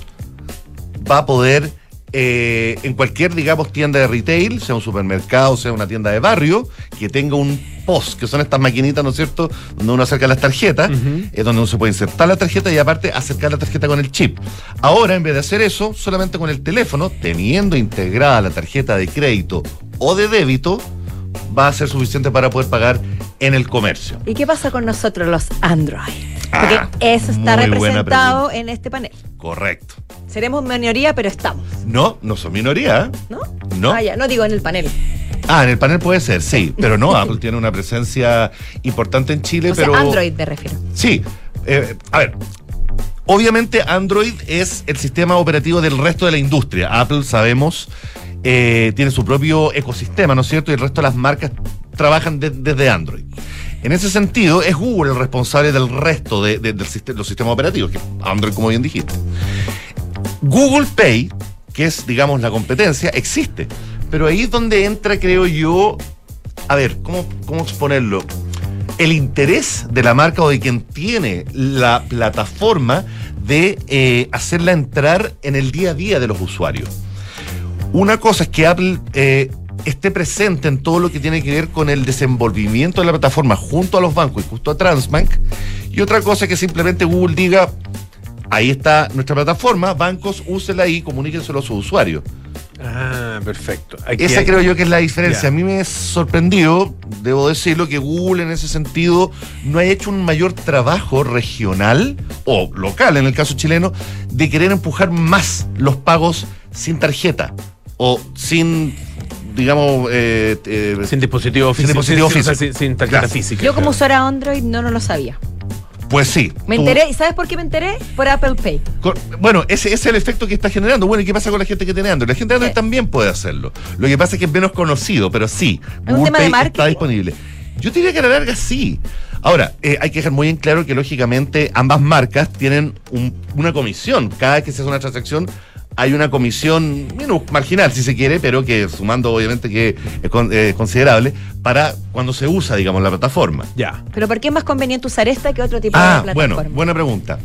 S10: va a poder eh, en cualquier, digamos, tienda de retail, sea un supermercado, sea una tienda de barrio, que tenga un POS, que son estas maquinitas, ¿no es cierto?, donde uno acerca las tarjetas, es donde uno se puede insertar la tarjeta y aparte acercar la tarjeta con el chip. Ahora, en vez de hacer eso, solamente con el teléfono, teniendo integrada la tarjeta de crédito o de débito, va a ser suficiente para poder pagar en el comercio.
S1: ¿Y qué pasa con nosotros los Android? Porque
S10: Ah,
S1: eso está representado en este panel.
S10: Correcto.
S1: Seremos minoría, pero estamos,
S10: No, no son minoría.
S1: ¿no?
S10: No.
S1: Ah, ya, no digo en el panel.
S10: Ah, en el panel puede ser, sí, pero no, <laughs> Apple tiene una presencia importante en Chile,
S1: O sea,
S10: pero...
S1: Android me refiero.
S10: Sí, eh, a ver, obviamente Android es el sistema operativo del resto de la industria. Apple, sabemos, eh, tiene su propio ecosistema, ¿no es cierto? Y el resto de las marcas trabajan de- desde Android. En ese sentido, es Google el responsable del resto de, los sistemas operativos, que Android, como bien dijiste. Google Pay, que es, digamos, la competencia, existe. Pero ahí es donde entra, creo yo, a ver, ¿cómo, cómo exponerlo? El interés de la marca o de quien tiene la plataforma de eh, hacerla entrar en el día a día de los usuarios. Una cosa es que Apple eh, esté presente en todo lo que tiene que ver con el desenvolvimiento de la plataforma junto a los bancos y justo a Transbank. Y otra cosa es que simplemente Google diga, ahí está nuestra plataforma, bancos, úsela y comuníquenselo a sus usuarios.
S2: Ah, perfecto. Aquí
S10: Esa
S2: hay-
S10: creo yo que es la diferencia. A mí me sorprendió, debo decirlo, que Google en ese sentido no haya hecho un mayor trabajo regional o local, en el caso chileno, de querer empujar más los pagos sin tarjeta o sin, digamos, eh, eh,
S2: sin dispositivo
S10: sin
S2: físico.
S10: dispositivo
S2: sin-
S10: físico.
S2: sin- sin tarjeta
S10: Claro.
S2: física.
S1: Yo como usuaria Android no, no lo sabía.
S10: Pues sí.
S1: Me
S10: Tú-
S1: enteré, ¿y sabes por qué me enteré? Por Apple Pay.
S10: Con- Bueno, ese, ese es el efecto que está generando. Bueno, ¿y qué pasa con la gente que tiene Android? La gente de Android también puede hacerlo. Lo que pasa es que es menos conocido, pero sí.
S1: ¿Es un tema de marketing?
S10: está disponible. Yo diría que a la larga sí. Ahora, eh, hay que dejar muy en claro que lógicamente ambas marcas tienen un- una comisión. Cada vez que se hace una transacción hay una comisión menos marginal, si se quiere, pero que sumando obviamente que es con- eh, considerable para cuando se usa, digamos, la plataforma.
S2: Ya.
S1: Pero ¿por qué es más conveniente usar esta que otro tipo de
S10: Ah,
S1: plataforma?
S10: bueno, buena pregunta.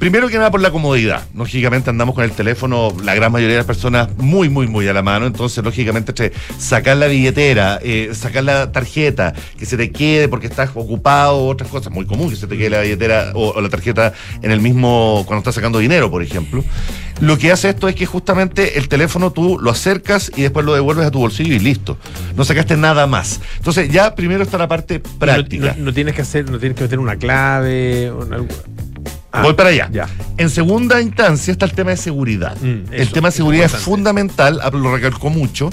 S10: Primero que nada por la comodidad. Lógicamente andamos con el teléfono, la gran mayoría de las personas, muy, muy, muy a la mano. Entonces, lógicamente, entre sacar la billetera, eh, sacar la tarjeta, que se te quede porque estás ocupado, otras cosas, muy común que se te quede la billetera o, o la tarjeta en el mismo, cuando estás sacando dinero, por ejemplo. Lo que hace esto es que justamente el teléfono tú lo acercas y después lo devuelves a tu bolsillo y listo. No sacaste nada más. Entonces, ya primero está la parte práctica.
S2: No, no tienes que hacer, no tienes que meter una clave. una- Ah,
S10: Voy para allá.
S2: Ya.
S10: En segunda instancia está el tema de seguridad.
S2: Mm,
S10: el
S2: eso,
S10: tema de seguridad es fundamental, Apple lo recalcó mucho.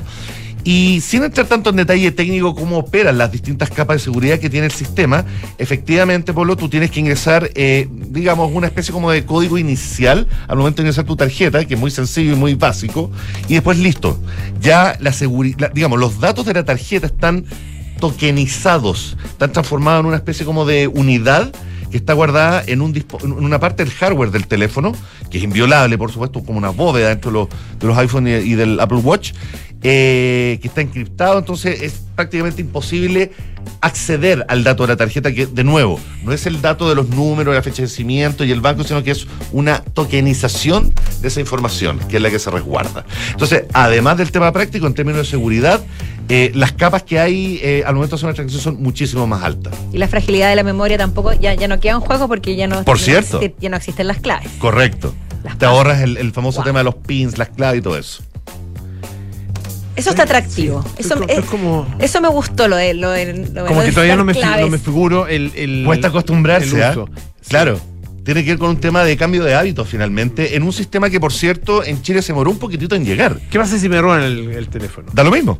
S10: Y sin entrar tanto en detalle técnico cómo operan las distintas capas de seguridad que tiene el sistema, efectivamente, Polo, tú tienes que ingresar, eh, digamos, una especie como de código inicial al momento de ingresar tu tarjeta, que es muy sencillo y muy básico, y después listo. Ya la seguridad, digamos, los datos de la tarjeta están tokenizados, están transformados en una especie como de unidad que está guardada en, un en una parte del hardware del teléfono, que es inviolable, por supuesto, como una bóveda dentro de los, de los iPhone y, y del Apple Watch, eh, que está encriptado, entonces es prácticamente imposible acceder al dato de la tarjeta, que de nuevo, no es el dato de los números, la fecha de vencimiento y el banco, sino que es una tokenización de esa información, que es la que se resguarda. Entonces, además del tema práctico, en términos de seguridad, eh, las capas que hay eh, al momento de hacer una transacción son muchísimo más altas.
S1: Y la fragilidad de la memoria tampoco, ya, ya no queda en juego porque ya no,
S10: Por
S1: no
S10: cierto.
S1: existe- ya no existen las claves.
S10: Correcto. Te ahorras el, el famoso tema de los pins, las claves y todo eso.
S1: Eso está atractivo. Eso,
S2: es
S1: eh, eso me gustó lo de lo de, lo de-
S2: Como
S1: lo
S2: que todavía no me,
S1: estar
S2: fi- no
S1: claves.
S2: me figuro el, el
S10: Cuesta acostumbrarse,
S2: el
S10: ¿ah? Claro. Tiene que ver con un tema de cambio de hábitos finalmente, en un sistema que, por cierto, en Chile se demoró un poquitito en llegar.
S2: ¿Qué pasa si me roban el, el teléfono?
S10: Da lo mismo.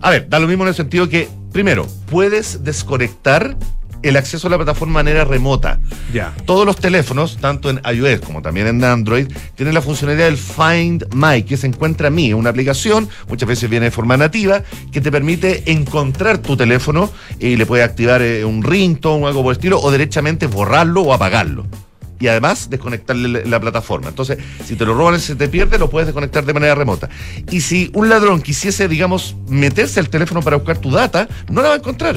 S10: A ver, da lo mismo en el sentido que, primero, puedes desconectar el acceso a la plataforma de manera remota.
S2: Ya.
S10: Todos los teléfonos, tanto en iOS como también en Android, tienen la funcionalidad del Find My, que se encuentra a mí, una aplicación, muchas veces viene de forma nativa, que te permite encontrar tu teléfono y le puede activar eh, un ringtone o algo por el estilo, o derechamente borrarlo o apagarlo. Y además desconectarle la, la plataforma. Entonces, si te lo roban y se te pierde, lo puedes desconectar de manera remota. Y si un ladrón quisiese, digamos, meterse al teléfono para buscar tu data, no la va a encontrar.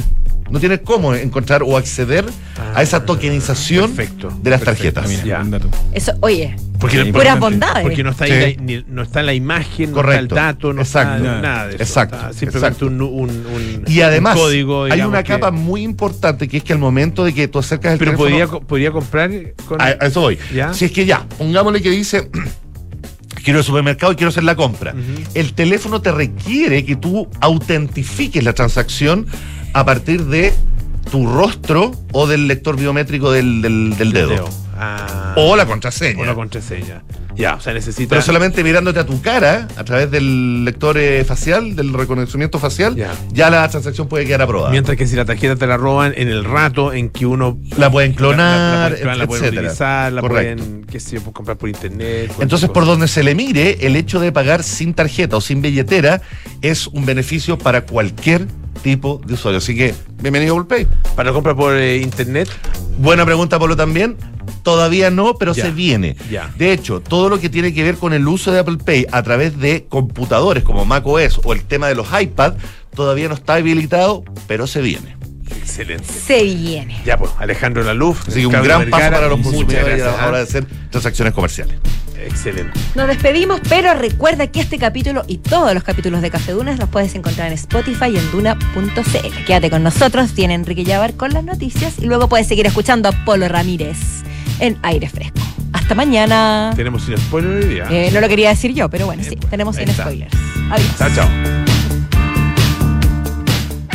S10: No tiene cómo encontrar o acceder a esa tokenización de las tarjetas.
S1: Eso, oye,
S2: Porque,
S1: puras bondades.
S2: Porque no está, ahí
S10: Sí.
S2: la, ni- no está la imagen,
S10: Correcto.
S2: no está el dato, no
S10: Exacto.
S2: está nada de eso.
S10: Exacto.
S2: Está simplemente
S10: Exacto.
S2: Un, un- un-
S10: Y además,
S2: un código.
S10: hay una
S2: que-
S10: capa muy importante que es que al momento de que tú acercas el
S2: Pero
S10: teléfono.
S2: podría, podría comprar con.
S10: a, a eso voy.
S2: ¿Ya?
S10: Si es que ya, pongámosle que dice. <clears throat> Quiero ir al supermercado y quiero hacer la compra. El teléfono te requiere que tú autentifiques la transacción a partir de tu rostro o del lector biométrico del, del- del dedo.
S2: dedo. Ah.
S10: O la contraseña.
S2: O la contraseña. Ya, o sea, necesita.
S10: Pero solamente mirándote a tu cara, a través del lector eh, facial, del reconocimiento facial, ya. la transacción puede quedar aprobada.
S2: Mientras que si la tarjeta te la roban en el rato en que uno
S10: La pueden clonar,
S2: la, pueden clonar, la pueden
S10: etcétera.
S2: utilizar, la
S10: Correcto.
S2: pueden, qué sé yo, pues, comprar por internet.
S10: Entonces, por donde se le mire, el hecho de pagar sin tarjeta o sin billetera es un beneficio para cualquier tipo de usuario. Así que, bienvenido a Apple Pay.
S2: ¿Para compra por eh, internet?
S10: Buena pregunta, Polo, también. Todavía no, pero
S2: Ya,
S10: se viene.
S2: ya.
S10: De hecho, todo lo que tiene que ver con el uso de Apple Pay a través de computadores como macOS o el tema de los iPad todavía no está habilitado, pero se viene.
S2: Excelente.
S1: Se viene.
S2: Ya, pues, Alejandro Laluf.
S10: Así que un gran paso para los
S2: muchas
S10: consumidores
S2: gracias,
S10: a la hora
S2: ¿ah?
S10: de hacer transacciones comerciales.
S2: Excelente.
S1: Nos despedimos, pero recuerda que este capítulo y todos los capítulos de Café Dunas los puedes encontrar en Spotify y en duna.cl. Quédate con nosotros, tiene Enrique Llavar con las noticias y luego puedes seguir escuchando a Polo Ramírez en aire fresco. Hasta mañana.
S2: Tenemos sin spoiler hoy día.
S1: Eh, no lo quería decir yo, pero bueno, sí, tenemos sin spoilers. Adiós.
S2: Chao, chao.